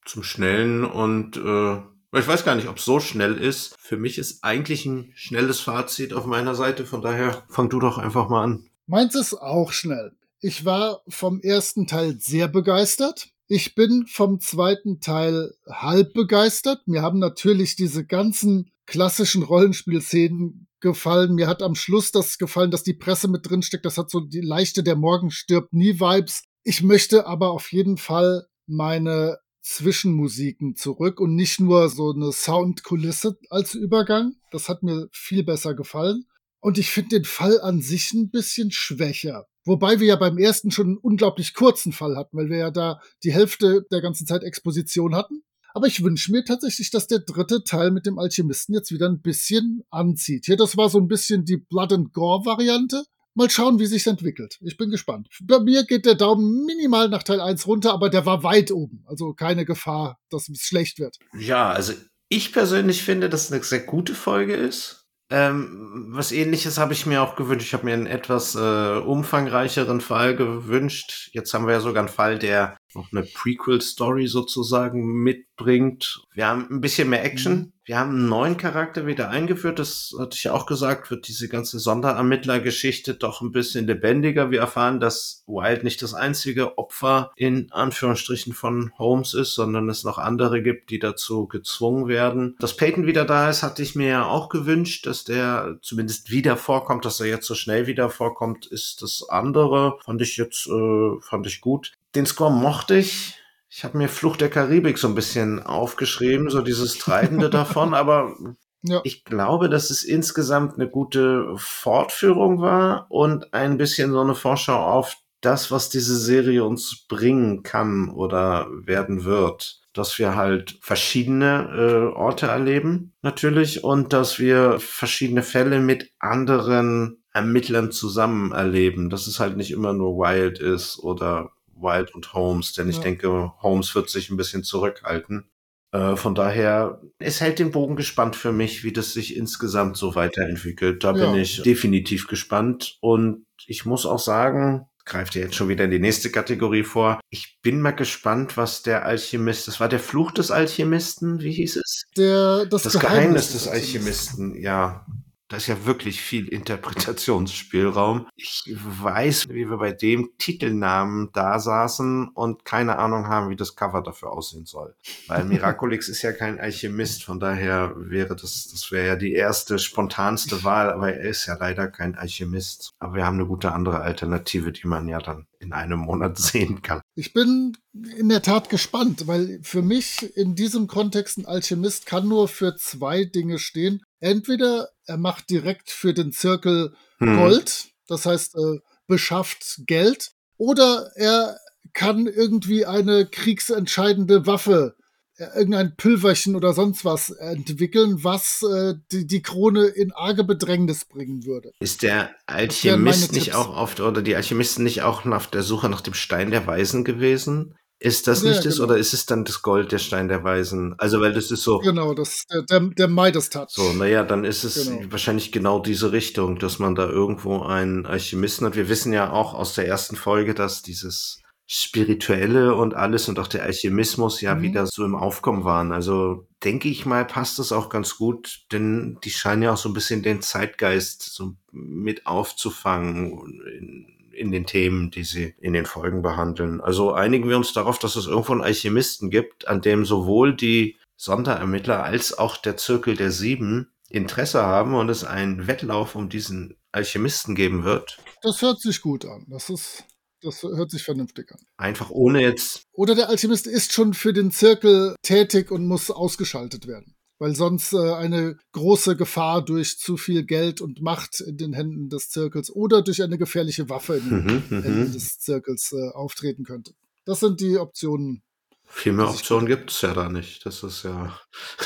zum Schnellen und äh, ich weiß gar nicht, ob es so schnell ist. Für mich ist eigentlich ein schnelles Fazit auf meiner Seite. Von daher fang du doch einfach mal an. Meins ist auch schnell. Ich war vom ersten Teil sehr begeistert. Ich bin vom zweiten Teil halb begeistert. Mir haben natürlich diese ganzen klassischen Rollenspielszenen gefallen. Mir hat am Schluss das gefallen, dass die Presse mit drin steckt. Das hat so die leichte Der Morgen stirbt nie Vibes. Ich möchte aber auf jeden Fall meine Zwischenmusiken zurück und nicht nur so eine Soundkulisse als Übergang. Das hat mir viel besser gefallen. Und ich finde den Fall an sich ein bisschen schwächer. Wobei wir ja beim ersten schon einen unglaublich kurzen Fall hatten, weil wir ja da die Hälfte der ganzen Zeit Exposition hatten. Aber ich wünsche mir tatsächlich, dass der dritte Teil mit dem Alchemisten jetzt wieder ein bisschen anzieht. Hier, das war so ein bisschen die Blood and Gore Variante. Mal schauen, wie sich's entwickelt. Ich bin gespannt. Bei mir geht der Daumen minimal nach Teil 1 runter, aber der war weit oben. Also keine Gefahr, dass es schlecht wird. Ja, also ich persönlich finde, dass es eine sehr gute Folge ist. Ähm, was ähnliches habe ich mir auch gewünscht. Ich habe mir einen etwas äh, umfangreicheren Fall gewünscht. Jetzt haben wir ja sogar einen Fall, der noch eine Prequel-Story sozusagen mitbringt. Wir haben ein bisschen mehr Action. Mhm. Wir haben einen neuen Charakter wieder eingeführt. Das hatte ich ja auch gesagt, wird diese ganze Sonderermittlergeschichte doch ein bisschen lebendiger. Wir erfahren, dass Wild nicht das einzige Opfer in Anführungsstrichen von Holmes ist, sondern es noch andere gibt, die dazu gezwungen werden. Dass Peyton wieder da ist, hatte ich mir ja auch gewünscht, dass der zumindest wieder vorkommt, dass er jetzt so schnell wieder vorkommt, ist das andere. Fand ich jetzt, äh, fand ich gut. Den Score mochte ich. Ich habe mir Flucht der Karibik so ein bisschen aufgeschrieben, so dieses Treibende davon, aber ja. ich glaube, dass es insgesamt eine gute Fortführung war und ein bisschen so eine Vorschau auf das, was diese Serie uns bringen kann oder werden wird. Dass wir halt verschiedene äh, Orte erleben, natürlich, und dass wir verschiedene Fälle mit anderen Ermittlern zusammen erleben, dass es halt nicht immer nur Wild ist oder Wild und Holmes, denn ich denke, Holmes wird sich ein bisschen zurückhalten. Äh, von daher, es hält den Bogen gespannt für mich, wie das sich insgesamt so weiterentwickelt. Da ja. bin ich definitiv gespannt und ich muss auch sagen, greift ja jetzt schon wieder in die nächste Kategorie vor. Ich bin mal gespannt, was der Alchemist, das war der Fluch des Alchemisten, wie hieß es? Der, das, das Geheimnis, Geheimnis des Alchemisten, ja. Da ist ja wirklich viel Interpretationsspielraum. Ich weiß, wie wir bei dem Titelnamen da saßen und keine Ahnung haben, wie das Cover dafür aussehen soll. Weil Miraculix ist ja kein Alchemist, von daher wäre das, das wäre ja die erste, spontanste Wahl, aber er ist ja leider kein Alchemist. Aber wir haben eine gute andere Alternative, die man ja dann in einem Monat sehen kann. Ich bin in der Tat gespannt, weil für mich in diesem Kontext ein Alchemist kann nur für zwei Dinge stehen. Entweder er macht direkt für den Zirkel hm. Gold, das heißt, äh, beschafft Geld, oder er kann irgendwie eine kriegsentscheidende Waffe irgendein Pülverchen oder sonst was entwickeln, was äh, die, die Krone in arge Bedrängnis bringen würde. Ist der Alchemist nicht Tipps. auch oft oder die Alchemisten nicht auch auf der Suche nach dem Stein der Weisen gewesen? Ist das ja, nicht das genau. oder ist es dann das Gold der Stein der Weisen? Also, weil das ist so. Genau, das der, der, der Midas-Touch. So, naja, dann ist es genau. wahrscheinlich genau diese Richtung, dass man da irgendwo einen Alchemisten hat. Wir wissen ja auch aus der ersten Folge, dass dieses Spirituelle und alles und auch der Alchemismus ja mhm. wieder so im Aufkommen waren. Also denke ich mal, passt das auch ganz gut, denn die scheinen ja auch so ein bisschen den Zeitgeist so mit aufzufangen in, in den Themen, die sie in den Folgen behandeln. Also einigen wir uns darauf, dass es irgendwo einen Alchemisten gibt, an dem sowohl die Sonderermittler als auch der Zirkel der Sieben Interesse haben und es einen Wettlauf um diesen Alchemisten geben wird. Das hört sich gut an. Das ist das hört sich vernünftig an. Einfach ohne jetzt. Oder der Alchemist ist schon für den Zirkel tätig und muss ausgeschaltet werden. Weil sonst äh, eine große Gefahr durch zu viel Geld und Macht in den Händen des Zirkels oder durch eine gefährliche Waffe in den mhm, mhm. Händen des Zirkels äh, auftreten könnte. Das sind die Optionen, viel mehr Optionen gibt es ja da nicht. Das ist ja.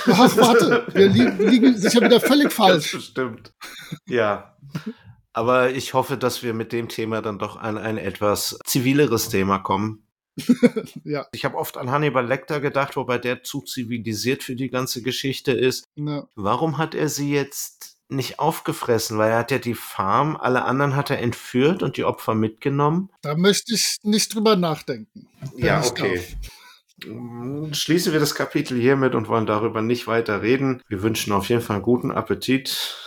Ach, warte, wir liegen, liegen sicher wieder völlig falsch. Das stimmt. Ja. Aber ich hoffe, dass wir mit dem Thema dann doch an ein etwas zivileres Thema kommen. ja. Ich habe oft an Hannibal Lecter gedacht, wobei der zu zivilisiert für die ganze Geschichte ist. Ja. Warum hat er sie jetzt nicht aufgefressen? Weil er hat ja die Farm, alle anderen hat er entführt und die Opfer mitgenommen. Da möchte ich nicht drüber nachdenken. Ja, okay. Schließen wir das Kapitel hiermit und wollen darüber nicht weiter reden. Wir wünschen auf jeden Fall einen guten Appetit.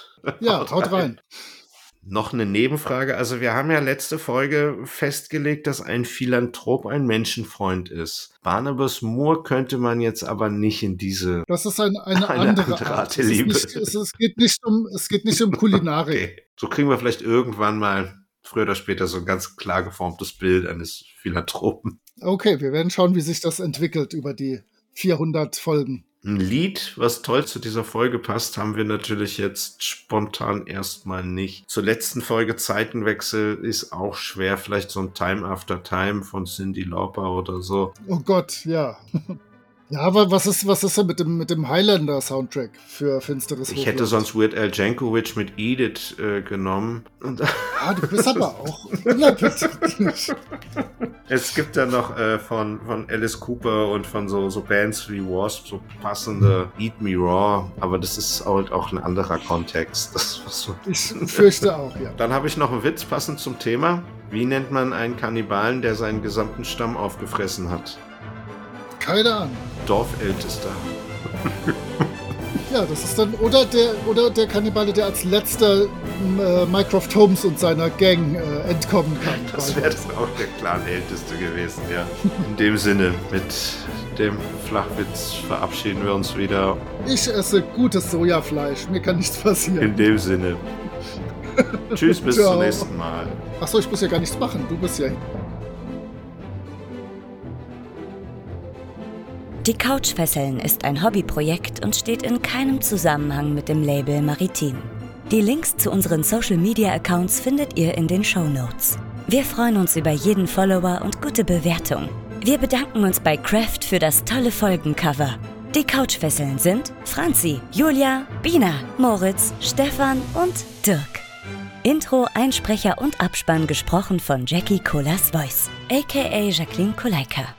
Ja, haut rein. Noch eine Nebenfrage. Also wir haben ja letzte Folge festgelegt, dass ein Philanthrop ein Menschenfreund ist. Barnabas Moore könnte man jetzt aber nicht in diese. Das ist ein, eine, Eine andere, andere Art. Es, Liebe. nicht, es, es geht nicht um, es geht nicht um Kulinarik. Okay. So kriegen wir vielleicht irgendwann mal früher oder später so ein ganz klar geformtes Bild eines Philanthropen. Okay, wir werden schauen, wie sich das entwickelt über die 400 Folgen. Ein Lied, was toll zu dieser Folge passt, haben wir natürlich jetzt spontan erstmal nicht. Zur letzten Folge Zeitenwechsel ist auch schwer, vielleicht so ein Time After Time von Cindy Lauper oder so. Oh Gott, ja. Ja, aber was ist, was ist denn mit dem, mit dem Highlander-Soundtrack für Finsteres Ich hätte Hochland? sonst Weird Al Jankovic mit Edith äh, genommen. Ah, du bist aber auch unappetitlich. es gibt ja noch äh, von, von Alice Cooper und von so, so Bands wie Wasp so passende Eat Me Raw, aber das ist halt auch ein anderer Kontext. Das. Ich fürchte auch, ja. Dann habe ich noch einen Witz passend zum Thema. Wie nennt man einen Kannibalen, der seinen gesamten Stamm aufgefressen hat? Keine Ahnung. Dorfältester. Ja, das ist dann, oder der, oder der Kannibale, der als letzter m, äh, Mycroft Holmes und seiner Gang äh, entkommen kann. Das wäre dann auch der Clan-Älteste gewesen, ja. In dem Sinne, mit dem Flachwitz verabschieden wir uns wieder. ich esse gutes Sojafleisch, mir kann nichts passieren. In dem Sinne. Tschüss, bis Ciao. zum nächsten Mal. Achso, ich muss ja gar nichts machen, du bist ja Die Couchfesseln ist ein Hobbyprojekt und steht in keinem Zusammenhang mit dem Label Maritim. Die Links zu unseren Social Media Accounts findet ihr in den Show Notes. Wir freuen uns über jeden Follower und gute Bewertung. Wir bedanken uns bei Craft für das tolle Folgencover. Die Couchfesseln sind Franzi, Julia, Bina, Moritz, Stefan und Dirk. Intro, Einsprecher und Abspann gesprochen von Jackie Colas Voice, aka Jacqueline Koleika.